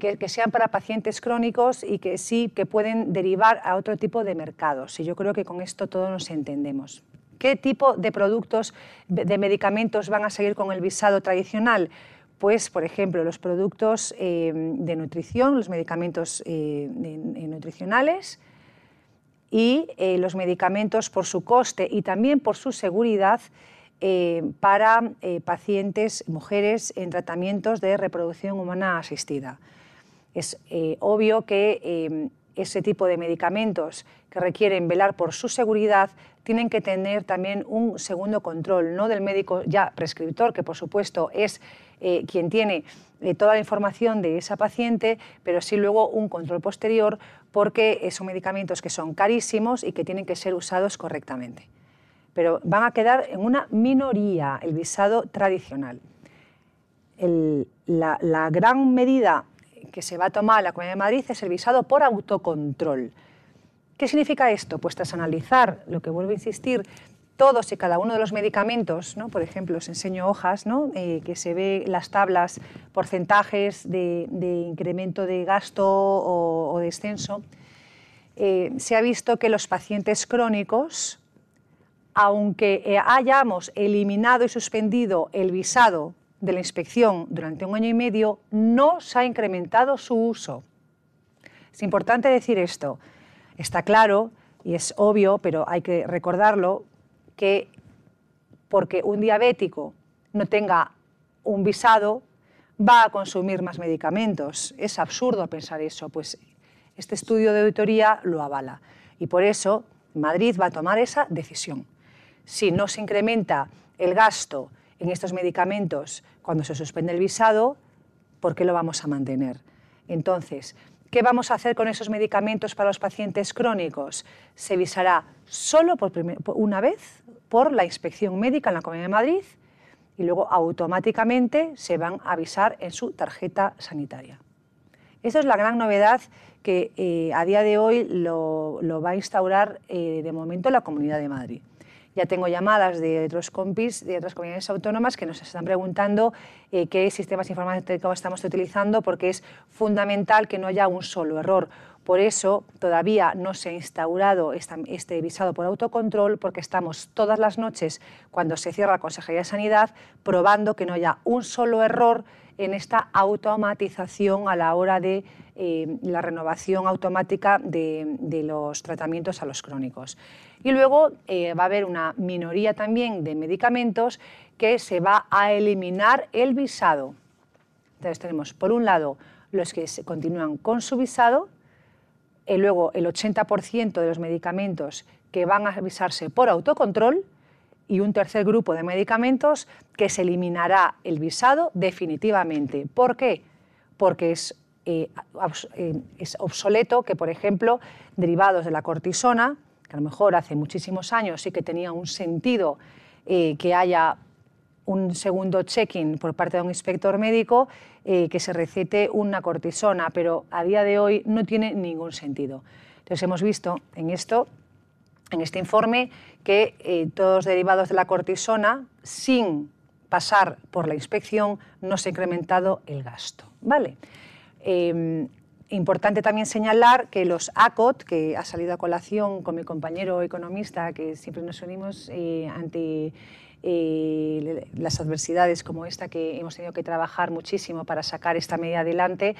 que, que, sean para pacientes crónicos y que sí que pueden derivar a otro tipo de mercados. Y yo creo que con esto todos nos entendemos. ¿Qué tipo de productos, de medicamentos van a seguir con el visado tradicional? Pues, por ejemplo, los productos eh, de nutrición, los medicamentos eh, nutricionales y eh, los medicamentos por su coste y también por su seguridad para pacientes, mujeres en tratamientos de reproducción humana asistida. Es obvio que ese tipo de medicamentos que requieren velar por su seguridad tienen que tener también un segundo control, no del médico ya prescriptor, que por supuesto es eh, quien tiene eh, toda la información de esa paciente, pero sí luego un control posterior porque son medicamentos que son carísimos y que tienen que ser usados correctamente. Pero van a quedar en una minoría el visado tradicional. la gran medida que se va a tomar la Comunidad de Madrid es el visado por autocontrol. ¿Qué significa esto? Pues tras analizar, lo que vuelvo a insistir, todos y cada uno de los medicamentos, ¿no? por ejemplo, os enseño hojas, ¿no? Eh, que se ve las tablas, porcentajes de, incremento de gasto o, descenso, eh, se ha visto que los pacientes crónicos, aunque eh, hayamos eliminado y suspendido el visado de la inspección durante un año y medio, no se ha incrementado su uso. Es importante decir esto. Está claro y es obvio, pero hay que recordarlo, que porque un diabético no tenga un visado, va a consumir más medicamentos. Es absurdo pensar eso, pues este estudio de auditoría lo avala. Y por eso Madrid va a tomar esa decisión. Si no se incrementa el gasto en estos medicamentos cuando se suspende el visado, ¿por qué lo vamos a mantener? Entonces, ¿qué vamos a hacer con esos medicamentos para los pacientes crónicos? Se visará solo por, una vez por la inspección médica en la Comunidad de Madrid y luego automáticamente se van a avisar en su tarjeta sanitaria. Esa es la gran novedad que eh, a día de hoy lo, va a instaurar eh, de momento la Comunidad de Madrid. Ya tengo llamadas de otros compis de otras comunidades autónomas que nos están preguntando eh, qué sistemas informáticos estamos utilizando porque es fundamental que no haya un solo error. Por eso todavía no se ha instaurado este visado por autocontrol porque estamos todas las noches, cuando se cierra la Consejería de Sanidad, probando que no haya un solo error en esta automatización a la hora de eh, la renovación automática de, los tratamientos a los crónicos. Y luego eh, va a haber una minoría también de medicamentos que se va a eliminar el visado. Entonces tenemos, por un lado, los que se continúan con su visado, y luego el 80% de los medicamentos que van a visarse por autocontrol, y un tercer grupo de medicamentos que se eliminará el visado definitivamente. ¿Por qué? Porque es, eh, eh, es obsoleto que, por ejemplo, derivados de la cortisona, que a lo mejor hace muchísimos años sí que tenía un sentido eh, que haya un segundo check-in por parte de un inspector médico que se recete una cortisona, pero a día de hoy no tiene ningún sentido. Entonces hemos visto en esto en este informe que eh, todos derivados de la cortisona, sin pasar por la inspección no se ha incrementado el gasto. ¿vale? Em, importante también señalar que los ACOT, que ha salido a colación con mi compañero economista, que siempre nos unimos eh, ante eh, las adversidades como esta que hemos tenido que trabajar muchísimo para sacar esta medida adelante,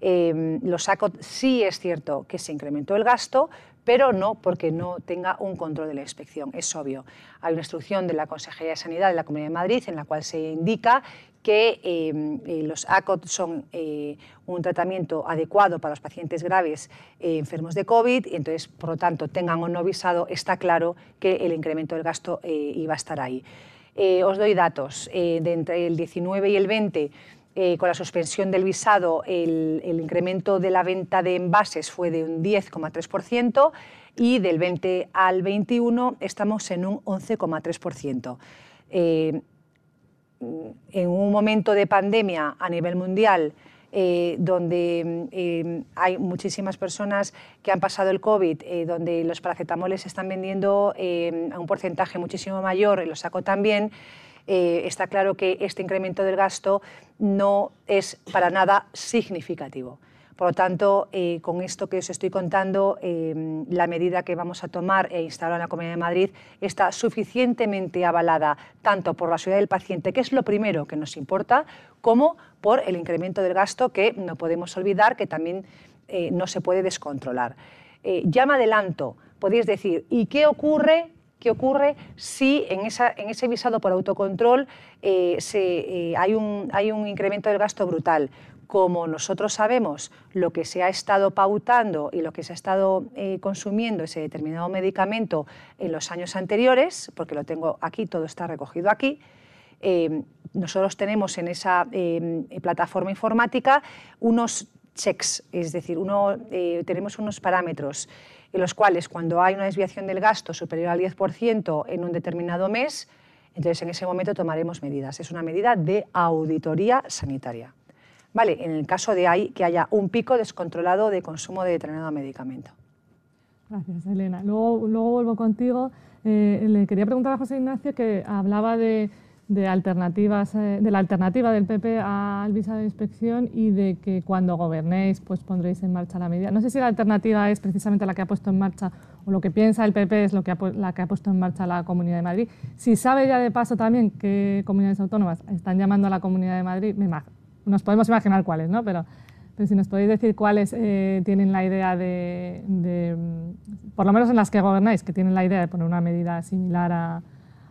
em, los ACOT sí es cierto que se incrementó el gasto, pero no porque no tenga un control de la inspección, es obvio. Hay una instrucción de la Consejería de Sanidad de la Comunidad de Madrid en la cual se indica que em, eh, los ACOT son eh, un tratamiento adecuado para los pacientes graves eh, enfermos de COVID y entonces, por lo tanto, tengan o no visado, está claro que el incremento del gasto iba a estar ahí. os doy datos. de entre el 19 y el 20, con la suspensión del visado, el, el, incremento de la venta de envases fue de un 10,3% y del 20 al 21 estamos en un 11,3% en un momento de pandemia a nivel mundial, eh, donde eh, hay muchísimas personas que han pasado el COVID, eh, donde los paracetamoles se están vendiendo a un porcentaje muchísimo mayor, y lo saco también, está claro que este incremento del gasto no es para nada significativo. Por lo tanto, eh, con esto que os estoy contando, eh, la medida que vamos a tomar e instalar en la Comunidad de Madrid está suficientemente avalada tanto por la seguridad del paciente, que es lo primero que nos importa, como por el incremento del gasto que no podemos olvidar que también eh, no se puede descontrolar. ya me adelanto, podéis decir, ¿y qué ocurre ¿Qué ocurre si en, ese visado por autocontrol un, hay, un, incremento del gasto brutal? Como nosotros sabemos lo que se ha estado pautando y lo que se ha estado eh, consumiendo ese determinado medicamento en los años anteriores, porque lo tengo aquí, todo está recogido aquí, eh, nosotros tenemos en esa eh, plataforma informática unos checks, es decir, tenemos unos parámetros en los cuales cuando hay una desviación del gasto superior al 10% en un determinado mes, entonces en ese momento tomaremos medidas. Es una medida de auditoría sanitaria. Vale, en el caso de que haya un pico descontrolado de consumo de determinado medicamento. Gracias, Elena. Luego, luego vuelvo contigo. Eh, le quería preguntar a José Ignacio que hablaba de, alternativas, eh, de la alternativa del PP al visado de inspección y de que cuando gobernéis pues pondréis en marcha la medida. No sé si la alternativa es precisamente la que ha puesto en marcha o lo que piensa el PP es lo que la que ha puesto en marcha la Comunidad de Madrid. Si sabe ya de paso también qué comunidades autónomas están llamando a la Comunidad de Madrid, me, nos podemos imaginar cuáles, ¿no? Pero, pero si nos podéis decir cuáles eh, tienen la idea de, mm, por lo menos en las que gobernáis, que tienen la idea de poner una medida similar a,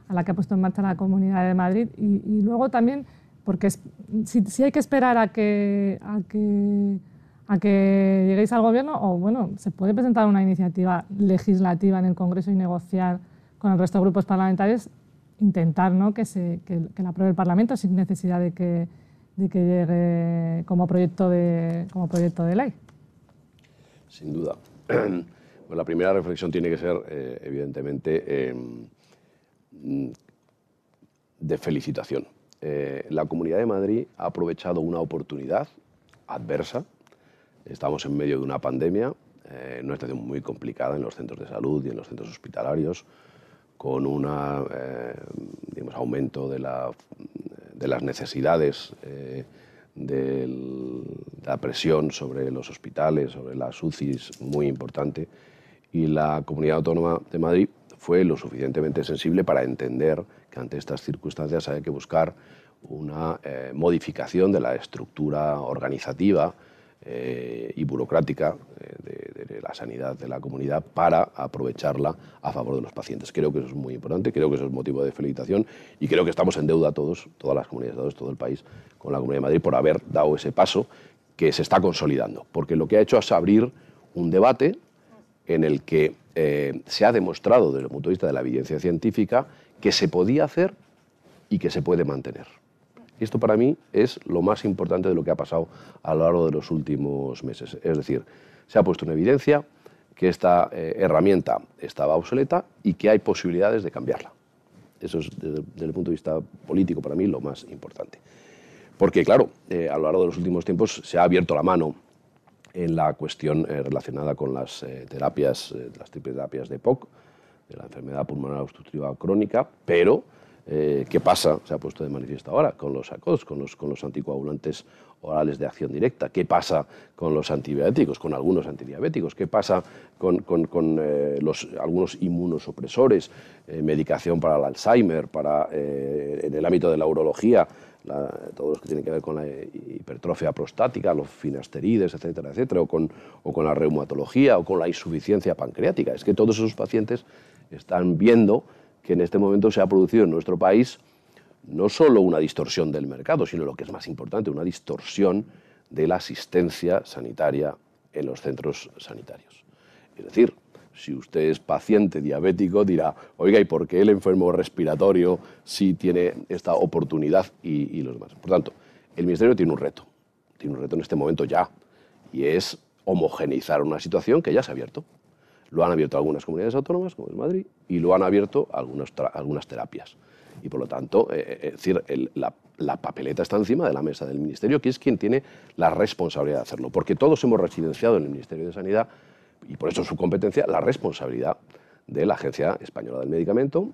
a la que ha puesto en marcha la Comunidad de Madrid. Y, luego también, porque si, si, hay que esperar a que, a que, a que lleguéis al Gobierno, o bueno, se puede presentar una iniciativa legislativa en el Congreso y negociar con el resto de grupos parlamentarios, intentar ¿no? que, se, que, que la apruebe el Parlamento sin necesidad de que de que llegue como proyecto de, como proyecto de ley? Sin duda. Pues la primera reflexión tiene que ser, eh, evidentemente, em, de felicitación. Eh, la Comunidad de Madrid ha aprovechado una oportunidad adversa. Estamos en medio de una pandemia, eh, una situación muy complicada en los centros de salud y en los centros hospitalarios, con un aumento de la de las necesidades eh, de la presión sobre los hospitales, sobre las UCIs, muy importante. Y la Comunidad Autónoma de Madrid fue lo suficientemente sensible para entender que ante estas circunstancias hay que buscar una eh, modificación de la estructura organizativa eh, y burocrática eh, de, la sanidad de la comunidad para aprovecharla a favor de los pacientes. Creo que eso es muy importante, creo que eso es motivo de felicitación y creo que estamos en deuda todos, todas las comunidades, todos, todo el país, con la Comunidad de Madrid por haber dado ese paso que se está consolidando, porque lo que ha hecho es abrir un debate en el que eh, se ha demostrado desde el punto de vista de la evidencia científica que se podía hacer y que se puede mantener. Y esto para mí es lo más importante de lo que ha pasado a lo largo de los últimos meses. Es decir, se ha puesto en evidencia que esta eh, herramienta estaba obsoleta y que hay posibilidades de cambiarla. Eso es, desde, el punto de vista político, para mí lo más importante. Porque, claro, eh, a lo largo de los últimos tiempos se ha abierto la mano en la cuestión eh, relacionada con las terapias, las terapias de POC, de la enfermedad pulmonar obstructiva crónica, pero Eh, ¿Qué pasa? Se ha puesto de manifiesto ahora con los ACOS, con los, con los anticoagulantes orales de acción directa. ¿Qué pasa con los antibióticos, con algunos antidiabéticos? ¿Qué pasa con, eh, los, algunos inmunosupresores, eh, medicación para el Alzheimer, para, en el ámbito de la urología, todo lo que tiene que ver con la hipertrofia prostática, los finasterides, etcétera, etcétera, o con, o con la reumatología, o con la insuficiencia pancreática? Es que todos esos pacientes están viendo que en este momento se ha producido en nuestro país no solo una distorsión del mercado, sino lo que es más importante, una distorsión de la asistencia sanitaria en los centros sanitarios. Es decir, si usted es paciente diabético, dirá, oiga, ¿y por qué el enfermo respiratorio sí tiene esta oportunidad y, y los demás? Por tanto, el Ministerio tiene un reto, tiene un reto en este momento ya, y es homogeneizar una situación que ya se ha abierto. Lo han abierto algunas comunidades autónomas, como es Madrid, y lo han abierto algunas, algunas terapias. Y por lo tanto, eh, eh, es decir, la, la, papeleta está encima de la mesa del Ministerio, que es quien tiene la responsabilidad de hacerlo. Porque todos hemos residenciado en el Ministerio de Sanidad, y por eso es su competencia, la responsabilidad de la Agencia Española del Medicamento,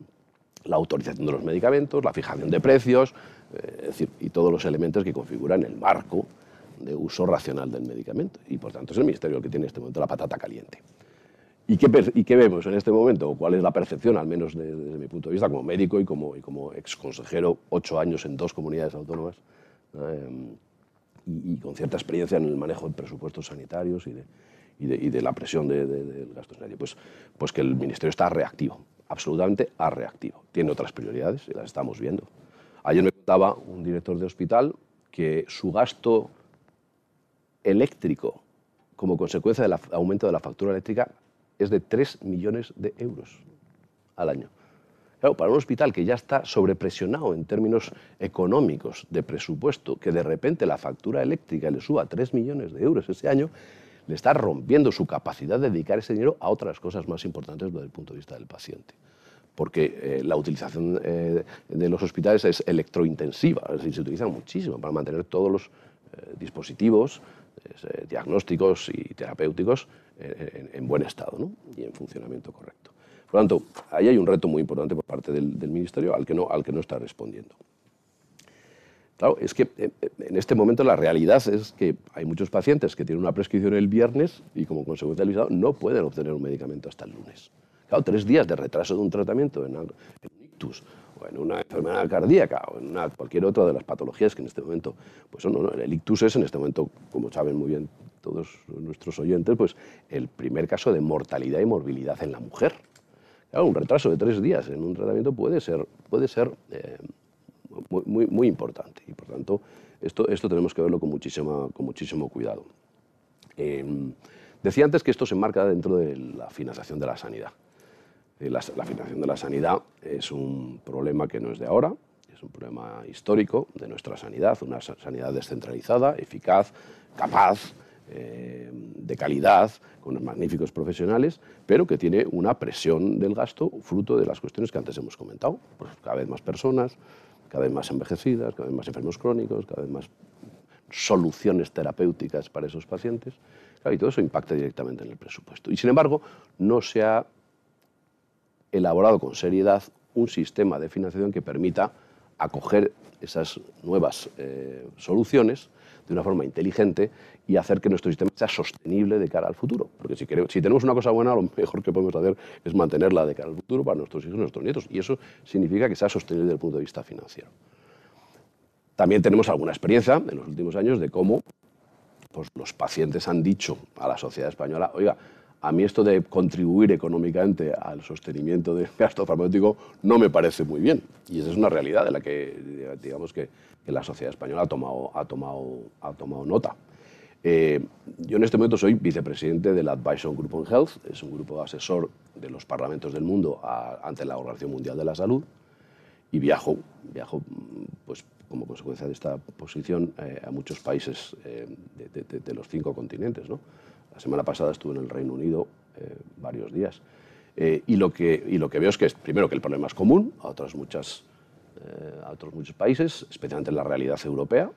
la autorización de los medicamentos, la fijación de precios, eh, es decir, y todos los elementos que configuran el marco de uso racional del medicamento. Y por tanto es el Ministerio el que tiene en este momento la patata caliente. ¿Y qué, vemos en este momento? ¿Cuál es la percepción, al menos desde, mi punto de vista, como médico y como, y como exconsejero, ocho años en dos comunidades autónomas, eh, y, con cierta experiencia en el manejo de presupuestos sanitarios y de, la presión del gasto sanitario? Pues, pues que el Ministerio está reactivo, absolutamente a reactivo. Tiene otras prioridades y las estamos viendo. Ayer me contaba un director de hospital que su gasto eléctrico como consecuencia del aumento de la factura eléctrica es de 3 millones de euros al año. Claro, para un hospital que ya está sobrepresionado en términos económicos de presupuesto, que de repente la factura eléctrica le suba 3 millones de euros ese año, le está rompiendo su capacidad de dedicar ese dinero a otras cosas más importantes desde el punto de vista del paciente. Porque eh, la utilización eh, de los hospitales es electrointensiva, es decir, se utiliza muchísimo para mantener todos los eh, dispositivos diagnósticos y terapéuticos en, buen estado y en funcionamiento correcto. Por lo tanto, ahí hay un reto muy importante por parte del, Ministerio al que, no, al que no está respondiendo. Claro, es que eh, eh, en este momento la realidad es que hay muchos pacientes que tienen una prescripción el viernes y como consecuencia del visado no pueden obtener un medicamento hasta el lunes. Claro, tres días de retraso de un tratamiento en, un ictus o en una enfermedad cardíaca o en una, cualquier otra de las patologías que en este momento, pues no, no, el ictus es en este momento, como saben muy bien todos nuestros oyentes, pues el primer caso de mortalidad y morbilidad en la mujer. Claro, un retraso de tres días en un tratamiento puede ser, puede ser eh, muy, muy, importante y por tanto esto, esto tenemos que verlo con, muchísima, con muchísimo cuidado. Em, decía antes que esto se enmarca dentro de la financiación de la sanidad. Eh, la, la, financiación de la sanidad es un problema que no es de ahora, es un problema histórico de nuestra sanidad, una sanidad descentralizada, eficaz, capaz, eh, de calidad, con magníficos profesionales, pero que tiene una presión del gasto fruto de las cuestiones que antes hemos comentado. Pues cada vez más personas, cada vez más envejecidas, cada vez más enfermos crónicos, cada vez más soluciones terapéuticas para esos pacientes. y todo eso impacta directamente en el presupuesto. Y sin embargo, no se ha elaborado con seriedad un sistema de financiación que permita acoger esas nuevas eh, soluciones de una forma inteligente y hacer que nuestro sistema sea sostenible de cara al futuro. Porque si, queremos, si tenemos una cosa buena, lo mejor que podemos hacer es mantenerla de cara al futuro para nuestros hijos y nuestros nietos. Y eso significa que sea sostenible desde el punto de vista financiero. También tenemos alguna experiencia en los últimos años de cómo pues, los pacientes han dicho a la sociedad española, oiga, a mí esto de contribuir económicamente al sostenimiento del gasto farmacéutico no me parece muy bien. Y esa es una realidad de la que, digamos que, la sociedad española ha tomado, ha tomado, ha tomado nota. Eh, yo en este momento soy vicepresidente del Advisory Group on Health, es un grupo asesor de los parlamentos del mundo ante la Organización Mundial de la Salud y viajo, viajo pues, como consecuencia de esta posición eh, a muchos países eh, de, de, los cinco continentes. ¿no? La semana pasada estuve en el Reino Unido eh, varios días. Eh, y, lo que, y lo que veo es que, primero, que el problema es común a, otras muchas, eh, a otros muchos países, especialmente en la realidad europea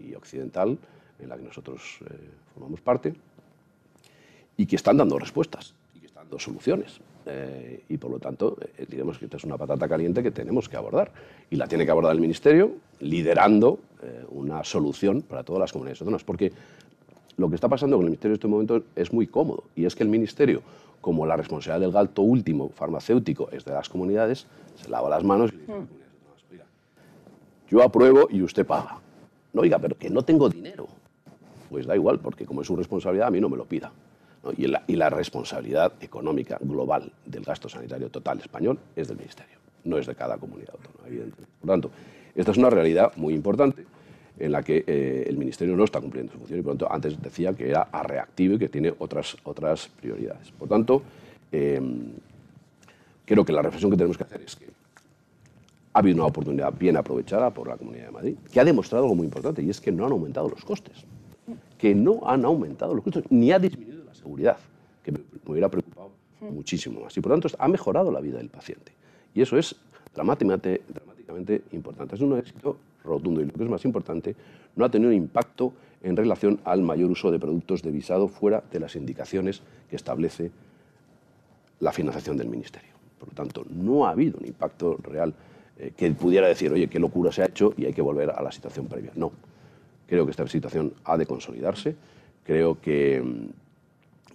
y occidental, en la que nosotros formamos parte, y que están dando respuestas. Y que están dos soluciones. Y por lo tanto, digamos que esta es una patata caliente que tenemos que abordar. Y la tiene que abordar el Ministerio liderando una solución para todas las comunidades autónomas. Porque lo que está pasando con el Ministerio en este momento es muy cómodo. Y es que el Ministerio, como la responsabilidad del gasto último farmacéutico es de las comunidades, se lava las manos y dice, yo apruebo y usted paga. No, oiga, pero que no tengo dinero. Pues da igual, porque como es su responsabilidad, a mí no me lo pida. Y, la, y, la, responsabilidad económica global del gasto sanitario total español es del Ministerio, no es de cada comunidad autónoma, evidentemente. Por tanto, esta es una realidad muy importante en la que eh, el Ministerio no está cumpliendo su función y por tanto antes decía que era a reactivo y que tiene otras, otras prioridades. Por tanto, eh, creo que la reflexión que tenemos que hacer es que ha habido una oportunidad bien aprovechada por la Comunidad de Madrid, que ha demostrado algo muy importante y es que no han aumentado los costes, que no han aumentado los costes, ni ha disminuido seguridad, que me, hubiera preocupado muchísimo más. Y por tanto ha mejorado la vida del paciente. Y eso es dramáticamente, dramáticamente importante. Es un éxito rotundo y lo que es más importante, no ha tenido impacto en relación al mayor uso de productos de visado fuera de las indicaciones que establece la financiación del Ministerio. Por lo tanto, no ha habido un impacto real eh, que pudiera decir, oye, qué locura se ha hecho y hay que volver a la situación previa. No. Creo que esta situación ha de consolidarse. Creo que mm,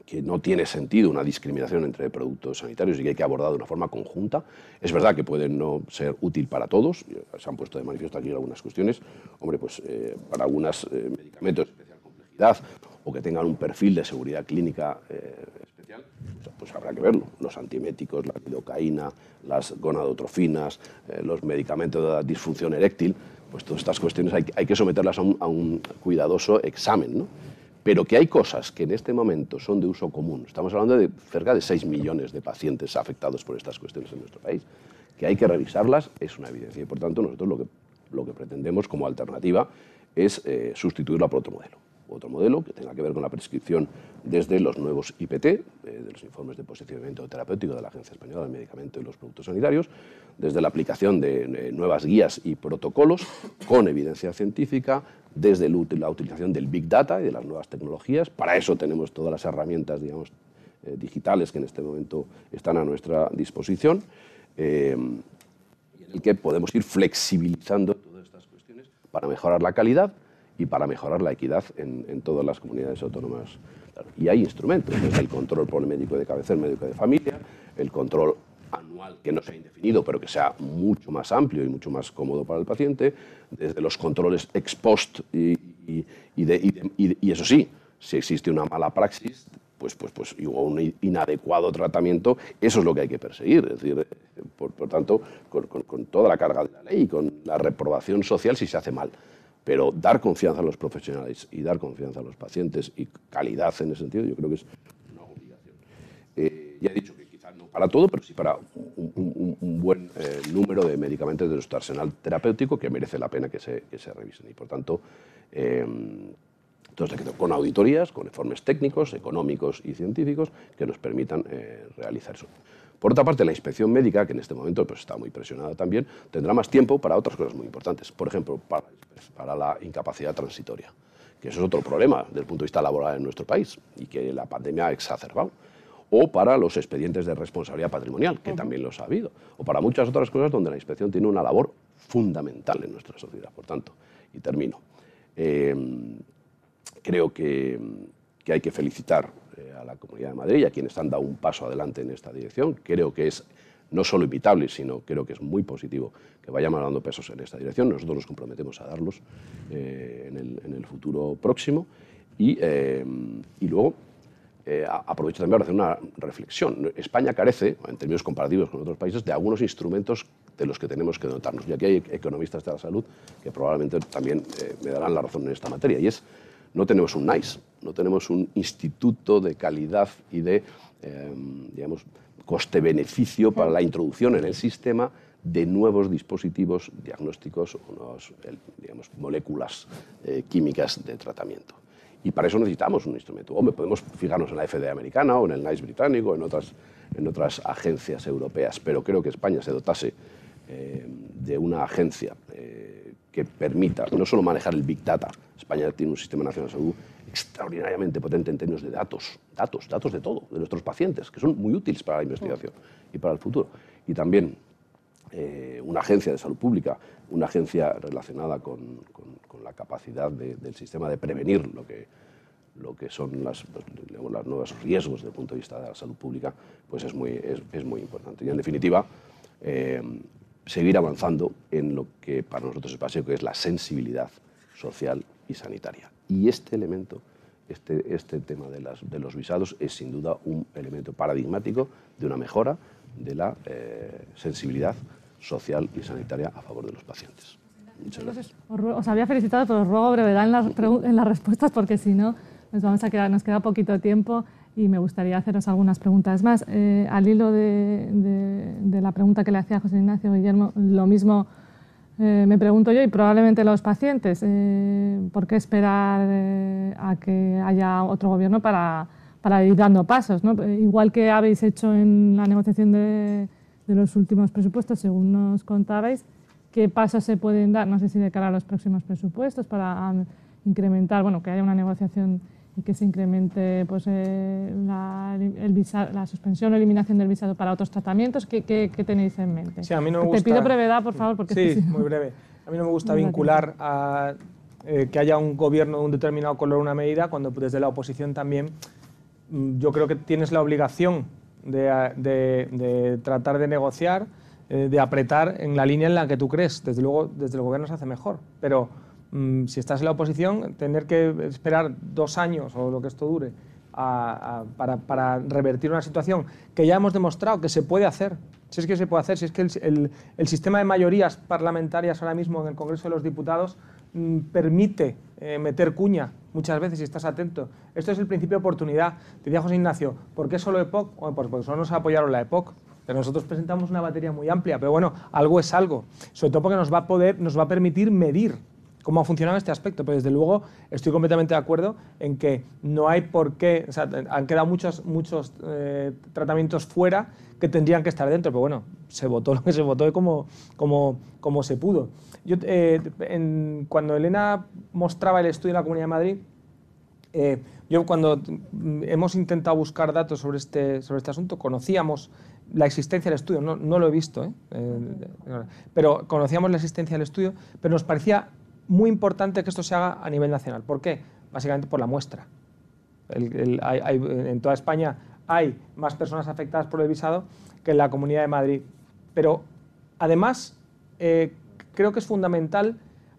que no tiene sentido una discriminación entre productos sanitarios y que hay que abordar de una forma conjunta. Es verdad que puede no ser útil para todos, se han puesto de manifiesto aquí algunas cuestiones. Hombre, pues eh, para algunos eh, medicamentos de especial complejidad o que tengan un perfil de seguridad clínica eh, especial, pues, pues, habrá que verlo. Los antieméticos, la lidocaína, las gonadotrofinas, los medicamentos de disfunción eréctil, pues todas estas cuestiones hay, hay que someterlas a un, a un cuidadoso examen, ¿no? Pero que hay cosas que en este momento son de uso común. Estamos hablando de cerca de 6 millones de pacientes afectados por estas cuestiones en nuestro país. Que hay que revisarlas es una evidencia y por tanto nosotros lo que, lo que pretendemos como alternativa es eh, sustituirla por otro modelo. Otro modelo que tenga que ver con la prescripción desde los nuevos IPT, eh, de los informes de posicionamiento terapéutico de la Agencia Española del Medicamento y los Productos Sanitarios, desde la aplicación de nuevas guías y protocolos con evidencia científica, desde la utilización del Big Data y de las nuevas tecnologías. Para eso tenemos todas las herramientas digamos, eh, digitales que en este momento están a nuestra disposición, eh, en el que podemos ir flexibilizando todas estas cuestiones para mejorar la calidad y para mejorar la equidad en, todas las comunidades autónomas. Y hay instrumentos, desde el control por el médico de cabecera, médico de familia, el control anual que no sea indefinido, pero que sea mucho más amplio y mucho más cómodo para el paciente, desde los controles ex post y, y, eso sí, si existe una mala praxis, pues, pues, pues, o un inadecuado tratamiento, eso es lo que hay que perseguir. Es decir, por, por tanto, con, con, toda la carga de la ley y con la reprobación social si se hace mal. Pero dar confianza a los profesionales y dar confianza a los pacientes y calidad en ese sentido, yo creo que es una obligación. Eh, ya he dicho que para todo, pero sí para un, buen eh, número de medicamentos de nuestro arsenal terapéutico que merece la pena que se, que se revisen. Y por tanto, eh, con auditorías, con informes técnicos, económicos y científicos que nos permitan eh, realizar eso. Por otra parte, la inspección médica, que en este momento pues, está muy presionada también, tendrá más tiempo para otras cosas muy importantes. Por ejemplo, para, para la incapacidad transitoria, que eso es otro problema desde el punto de vista laboral en nuestro país y que la pandemia ha exacerbado o para los expedientes de responsabilidad patrimonial, que también los ha habido, o para muchas otras cosas donde la inspección tiene una labor fundamental en nuestra sociedad. Por tanto, y termino, em, creo que, hay que felicitar eh, a la Comunidad de Madrid y a quienes han dado un paso adelante en esta dirección. Creo que es no solo invitable, sino creo que es muy positivo que vayamos dando pesos en esta dirección. Nosotros nos comprometemos a darlos eh, en, el, futuro próximo. Y, em, y luego eh, aprovecho también para hacer una reflexión. España carece, en términos comparativos con otros países, de algunos instrumentos de los que tenemos que dotarnos. Y aquí hay economistas de la salud que probablemente también eh, me darán la razón en esta materia. Y es, no tenemos un NICE, no tenemos un instituto de calidad y de, em, digamos, coste-beneficio para la introducción en el sistema de nuevos dispositivos diagnósticos o digamos, moléculas eh, químicas de tratamiento. Y para eso necesitamos un instrumento. Hombre, podemos fijarnos en la FDA americana o en el NICE británico, en otras, en otras agencias europeas, pero creo que España se dotase eh, de una agencia eh, que permita no solo manejar el Big Data, España tiene un sistema nacional de salud extraordinariamente potente en términos de datos, datos, datos de todo, de nuestros pacientes, que son muy útiles para la investigación y para el futuro. Y también eh, una agencia de salud pública, una agencia relacionada con, la capacidad del sistema de prevenir lo que, lo que son las, los, nuevos riesgos desde el punto de vista de la salud pública, pues es muy, es, muy importante. Y en definitiva, eh, seguir avanzando en lo que para nosotros es básico, que es la sensibilidad social y sanitaria. Y este elemento, este, este tema de, las, de los visados es sin duda un elemento paradigmático de una mejora de la eh, sensibilidad social y sanitaria a favor de los pacientes. Muchas gracias. Os había felicitado, pero os ruego brevedad en las, en las respuestas porque si no nos, vamos a quedar, nos queda poquito tiempo y me gustaría haceros algunas preguntas más. Eh, al hilo de, de, la pregunta que le hacía José Ignacio Guillermo, lo mismo eh, me pregunto yo y probablemente los pacientes, eh, ¿por qué esperar a que haya otro gobierno para, ir dando pasos? Igual que habéis hecho en la negociación de de los últimos presupuestos, según nos contabais, qué pasos se pueden dar, no sé si de cara a los próximos presupuestos, para incrementar, bueno, que haya una negociación y que se incremente pues, eh, la, la, suspensión o eliminación del visado para otros tratamientos. ¿Qué, qué, tenéis en mente? Sí, a mí no me gusta... Te pido brevedad, por favor. Porque sí, muy breve. A mí no me gusta vincular a eh, que haya un gobierno de un determinado color una medida, cuando desde la oposición también mm, yo creo que tienes la obligación de, tratar de negociar, eh, de apretar en la línea en la que tú crees. Desde luego, desde el gobierno se hace mejor. Pero si estás en la oposición, tener que esperar dos años o lo que esto dure para, revertir una situación que ya hemos demostrado que se puede hacer. Si es que se puede hacer, si es que el, el sistema de mayorías parlamentarias ahora mismo en el Congreso de los Diputados Mm, permite eh, meter cuña muchas veces si estás atento. Esto es el principio de oportunidad. Decía José Ignacio, ¿por qué solo EPOC? Bueno, pues porque solo nos apoyaron la EPOC. Pero nosotros presentamos una batería muy amplia, pero bueno, algo es algo. Sobre todo porque nos va a poder, nos va a permitir medir cómo ha funcionado este aspecto. Pero desde luego estoy completamente de acuerdo en que no hay por qué, han quedado muchos, muchos eh, tratamientos fuera que tendrían que estar dentro, pero bueno, se votó lo que se votó como, como, como se pudo. Yo, eh, cuando Elena mostraba el estudio en la Comunidad de Madrid, eh, yo cuando hemos intentado buscar datos sobre este, sobre este asunto, conocíamos la existencia del estudio, no lo he visto, pero conocíamos la existencia del estudio, pero nos parecía muy importante que esto se haga a nivel nacional. ¿Por qué? Básicamente por la muestra. en toda España hay más personas afectadas por el visado que en la Comunidad de Madrid. Pero además, eh, creo que es fundamental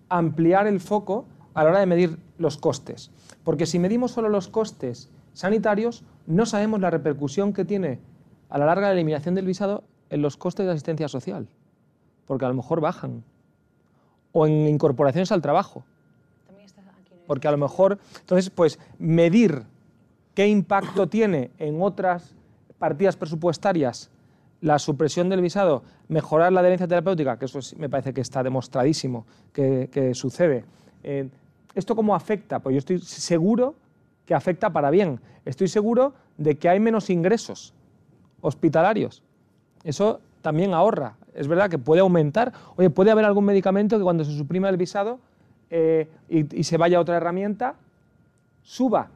ampliar el foco a la hora de medir los costes. Porque si medimos solo los costes sanitarios, no sabemos la repercusión que tiene a la larga la eliminación del visado en los costes de asistencia social. Porque a lo mejor bajan o en incorporaciones al trabajo. Porque a lo mejor, entonces, pues medir qué impacto tiene en otras partidas presupuestarias la supresión del visado, mejorar la adherencia terapéutica, que eso me parece que está demostradísimo que, sucede. Eh, ¿Esto cómo afecta? Pues yo estoy seguro que afecta para bien. Estoy seguro de que hay menos ingresos hospitalarios. Eso también ahorra. Es verdad que puede aumentar. Oye, puede haber algún medicamento que cuando se suprima el visado eh, y, se vaya a otra herramienta, suba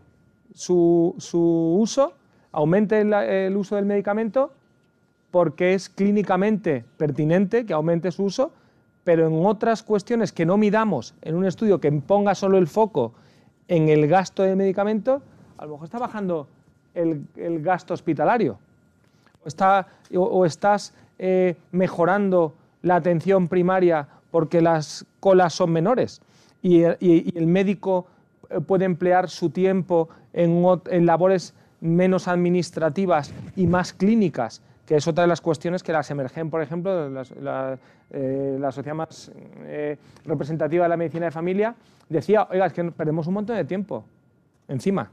su, uso, aumente el, uso del medicamento porque es clínicamente pertinente que aumente su uso, pero en otras cuestiones que no midamos en un estudio que ponga solo el foco en el gasto de medicamento, a lo mejor está bajando el, gasto hospitalario. Está, o estás eh, mejorando la atención primaria porque las colas son menores y, el médico eh, puede emplear su tiempo en, labores menos administrativas y más clínicas, que es otra de las cuestiones que las emergen, por ejemplo, la, eh, la, sociedad más representativa de la medicina de familia, decía, oiga, es que perdemos un montón de tiempo encima,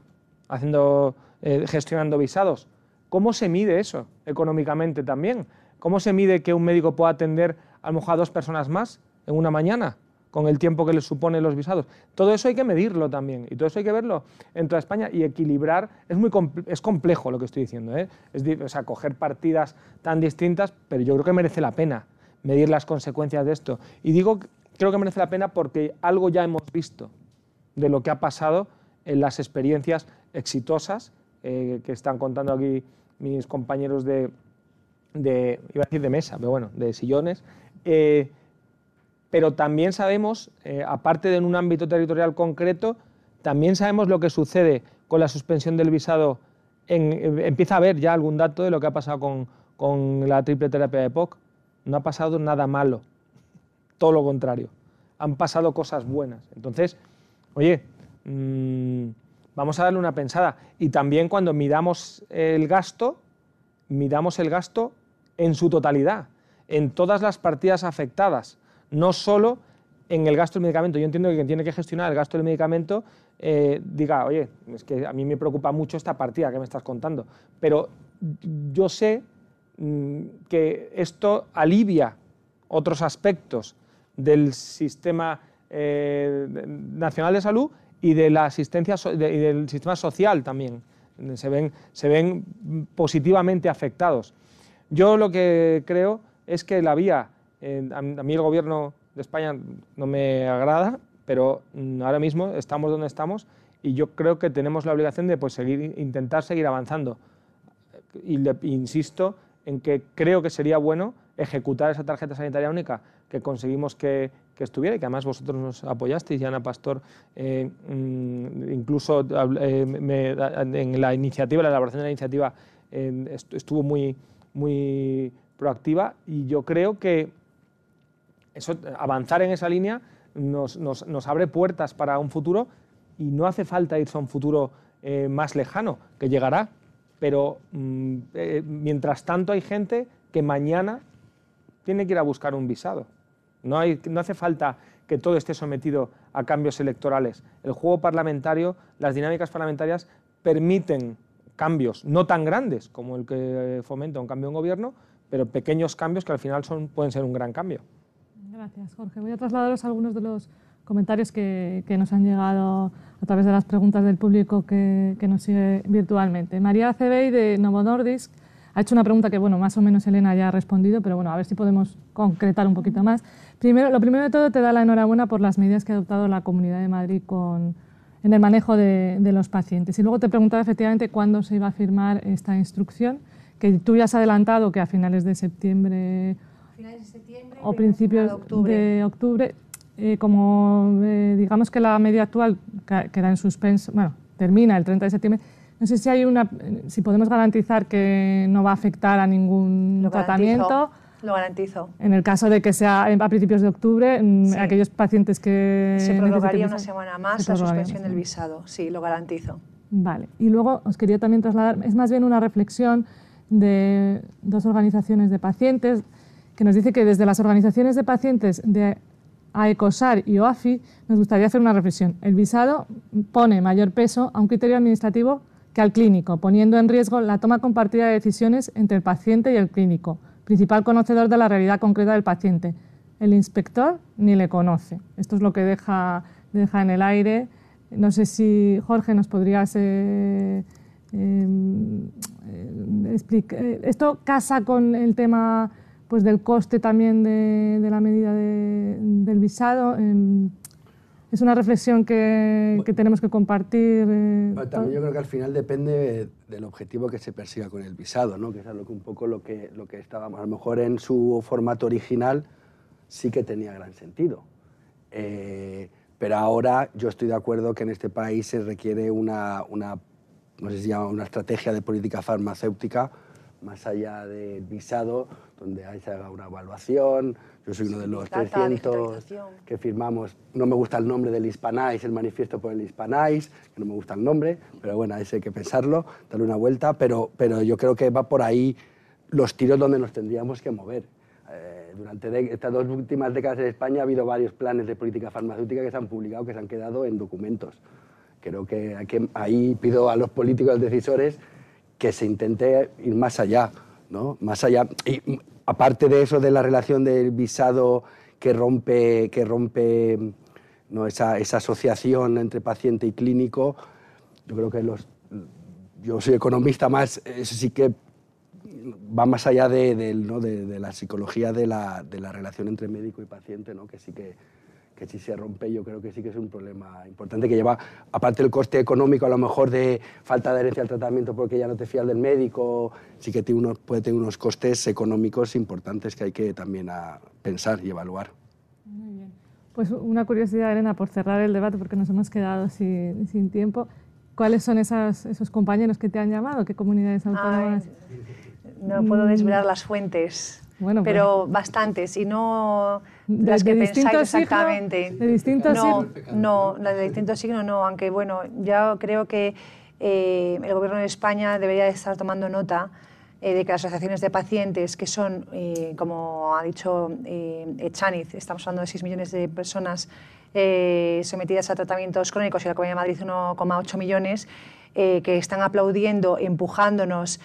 haciendo, gestionando visados. ¿Cómo se mide eso económicamente también? ¿Cómo se mide que un médico pueda atender a lo mejor a dos personas más en una mañana? con el tiempo que le supone los visados. Todo eso hay que medirlo también y todo eso hay que verlo en toda España y equilibrar. Es muy es complejo lo que estoy diciendo, ¿eh? es, o coger partidas tan distintas, pero yo creo que merece la pena medir las consecuencias de esto. Y digo, creo que merece la pena porque algo ya hemos visto de lo que ha pasado en las experiencias exitosas que están contando aquí mis compañeros de, de, iba a decir de mesa, pero bueno, de sillones. pero también sabemos, aparte de en un ámbito territorial concreto, también sabemos lo que sucede con la suspensión del visado. empieza a haber ya algún dato de lo que ha pasado con, con la triple terapia de POC. No ha pasado nada malo, todo lo contrario. Han pasado cosas buenas. Entonces, oye, mmm, vamos a darle una pensada. Y también cuando midamos el gasto, midamos el gasto en su totalidad, en todas las partidas afectadas, no solo en el gasto del medicamento. Yo entiendo que quien tiene que gestionar el gasto del medicamento eh, diga, oye, es que a mí me preocupa mucho esta partida que me estás contando, pero yo sé mm, que esto alivia otros aspectos del sistema eh, nacional de salud y de la asistencia y del sistema social también. Se ven, se ven positivamente afectados. Yo lo que creo es que la vía, a mí el gobierno de España no me agrada, pero mm, ahora mismo estamos donde estamos y yo creo que tenemos la obligación de pues, seguir, intentar seguir avanzando. Y insisto en que creo que sería bueno ejecutar esa tarjeta sanitaria única que conseguimos que, que estuviera y que además vosotros nos apoyasteis y Ana Pastor eh, mm, incluso eh, en la iniciativa, la elaboración de la iniciativa eh, estuvo muy, muy proactiva y yo creo que avanzar en esa línea nos, abre puertas para un futuro y no hace falta irse a un futuro más lejano, que llegará, pero mm, mientras tanto hay gente que mañana tiene que ir a buscar un visado. No, hay, no hace falta que todo esté sometido a cambios electorales. El juego parlamentario, las dinámicas parlamentarias permiten cambios, no tan grandes como el que fomenta un cambio en gobierno, pero pequeños cambios que al final son, pueden ser un gran cambio. Gracias, Jorge. Voy a trasladaros algunos de los comentarios que, nos han llegado a través de las preguntas del público que, nos sigue virtualmente. María Cebey de Novo Nordisk ha hecho una pregunta que, bueno, más o menos Elena ya ha respondido, pero bueno, a ver si podemos concretar un poquito más. Primero, lo primero de todo, te da la enhorabuena por las medidas que ha adoptado la Comunidad de Madrid con, en el manejo de, de, los pacientes. Y luego te preguntaba efectivamente cuándo se iba a firmar esta instrucción, que tú ya has adelantado que a finales de septiembre, finales de septiembre o principios de octubre. De octubre eh, como eh, digamos que la media actual queda en suspenso, bueno, termina el 30 de septiembre, no sé si hay una, si podemos garantizar que no va a afectar a ningún lo tratamiento. Garantizo, lo garantizo. En el caso de que sea a principios de octubre, sí. aquellos pacientes que se prorrogaría una semana más la suspensión del visado. Sí, lo garantizo. Vale. Y luego os quería también trasladar, es más bien una reflexión de dos organizaciones de pacientes que nos dice que desde las organizaciones de pacientes de AECOSAR y OAFI nos gustaría hacer una reflexión. El visado pone mayor peso a un criterio administrativo que al clínico, poniendo en riesgo la toma compartida de decisiones entre el paciente y el clínico, principal conocedor de la realidad concreta del paciente. El inspector ni le conoce. Esto es lo que deja, deja en el aire. No sé si, Jorge, nos podrías eh, eh, explicar. Esto casa con el tema pues, del coste también de, la medida de, del visado. Eh, es una reflexión que, que tenemos que compartir. Eh, bueno, también yo creo que al final depende del objetivo que se persiga con el visado, ¿no? que es algo que un poco lo que, lo que estábamos. A lo mejor en su formato original sí que tenía gran sentido. Eh, pero ahora yo estoy de acuerdo que en este país se requiere una, una, no sé si llama una estrategia de política farmacéutica más allá del visado, donde se haga una evaluación. Yo soy uno de los 300 que firmamos. No me gusta el nombre del Hispanais, el manifiesto por el Hispanais, que no me gusta el nombre, pero bueno, ese hay que pensarlo, darle una vuelta, pero, pero yo creo que va por ahí los tiros donde nos tendríamos que mover. Eh, durante estas dos últimas décadas en España ha habido varios planes de política farmacéutica que se han publicado, que se han quedado en documentos. Creo que, que ahí pido a los políticos decisores que se intente ir más allá, ¿no? Más allá. Y aparte de eso, de la relación del visado que rompe, que rompe ¿no? esa, esa asociación entre paciente y clínico, yo creo que los, yo soy economista más, eso sí que va más allá de, ¿no? de, la psicología de la, de la, relación entre médico y paciente, ¿no? que sí que, que si se rompe yo creo que sí que es un problema importante que lleva, aparte del coste económico a lo mejor de falta de herencia al tratamiento porque ya no te fías del médico, sí que tiene unos, puede tener unos costes económicos importantes que hay que también a pensar y evaluar. Muy bien. Pues una curiosidad, Elena, por cerrar el debate, porque nos hemos quedado sin, sin tiempo. ¿Cuáles son esas, esos compañeros que te han llamado? ¿Qué comunidades autónomas? no puedo desvelar las fuentes, bueno, pero pues, bastantes. Y no las que pensáis exactamente. ¿De distintos no, No, las de distintos signos no, aunque bueno, ya creo que eh, el Gobierno de España debería estar tomando nota eh, de que las asociaciones de pacientes, que son, eh, como ha dicho Echaniz, estamos hablando de 6 millones de personas sometidas a tratamientos crónicos y la Comunidad de Madrid 1,8 millones, que están aplaudiendo, empujándonos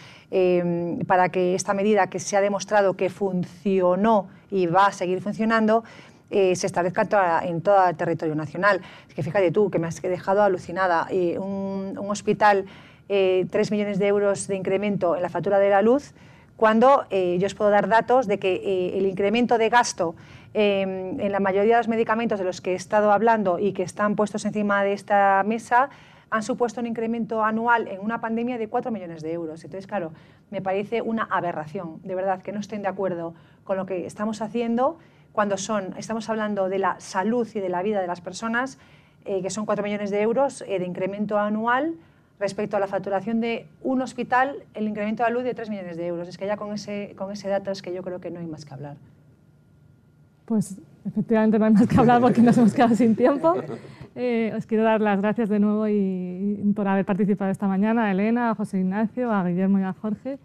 para que esta medida que se ha demostrado que funcionó y va a seguir funcionando, eh, se establezca en, todo el territorio nacional. Que fíjate tú, que me has dejado alucinada. Eh, un, hospital, eh, 3 millones de euros de incremento en la factura de la luz, cuando eh, yo os puedo dar datos de que el incremento de gasto en la mayoría de los medicamentos de los que he estado hablando y que están puestos encima de esta mesa han supuesto un incremento anual en una pandemia de 4 millones de euros. Entonces, claro, me parece una aberración, de verdad, que no estén de acuerdo con lo que estamos haciendo cuando son, estamos hablando de la salud y de la vida de las personas, eh, que son 4 millones de euros eh, de incremento anual respecto a la facturación de un hospital, el incremento de la luz de 3 millones de euros. Es que ya con ese, con ese dato es que yo creo que no hay más que hablar. Pues efectivamente no hay más que hablar porque nos hemos quedado sin tiempo. Eh, os quiero dar las gracias de nuevo y, por haber participado esta mañana a Elena, a José Ignacio, a Guillermo y a Jorge.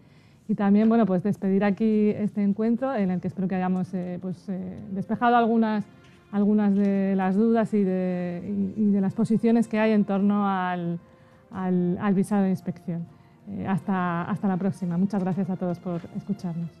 Y también, bueno, pues despedir aquí este encuentro en el que espero que hayamos eh, pues, eh, despejado algunas, algunas de las dudas y de, las posiciones que hay en torno al, al, al visado de inspección. hasta, hasta la próxima. Muchas gracias a todos por escucharnos.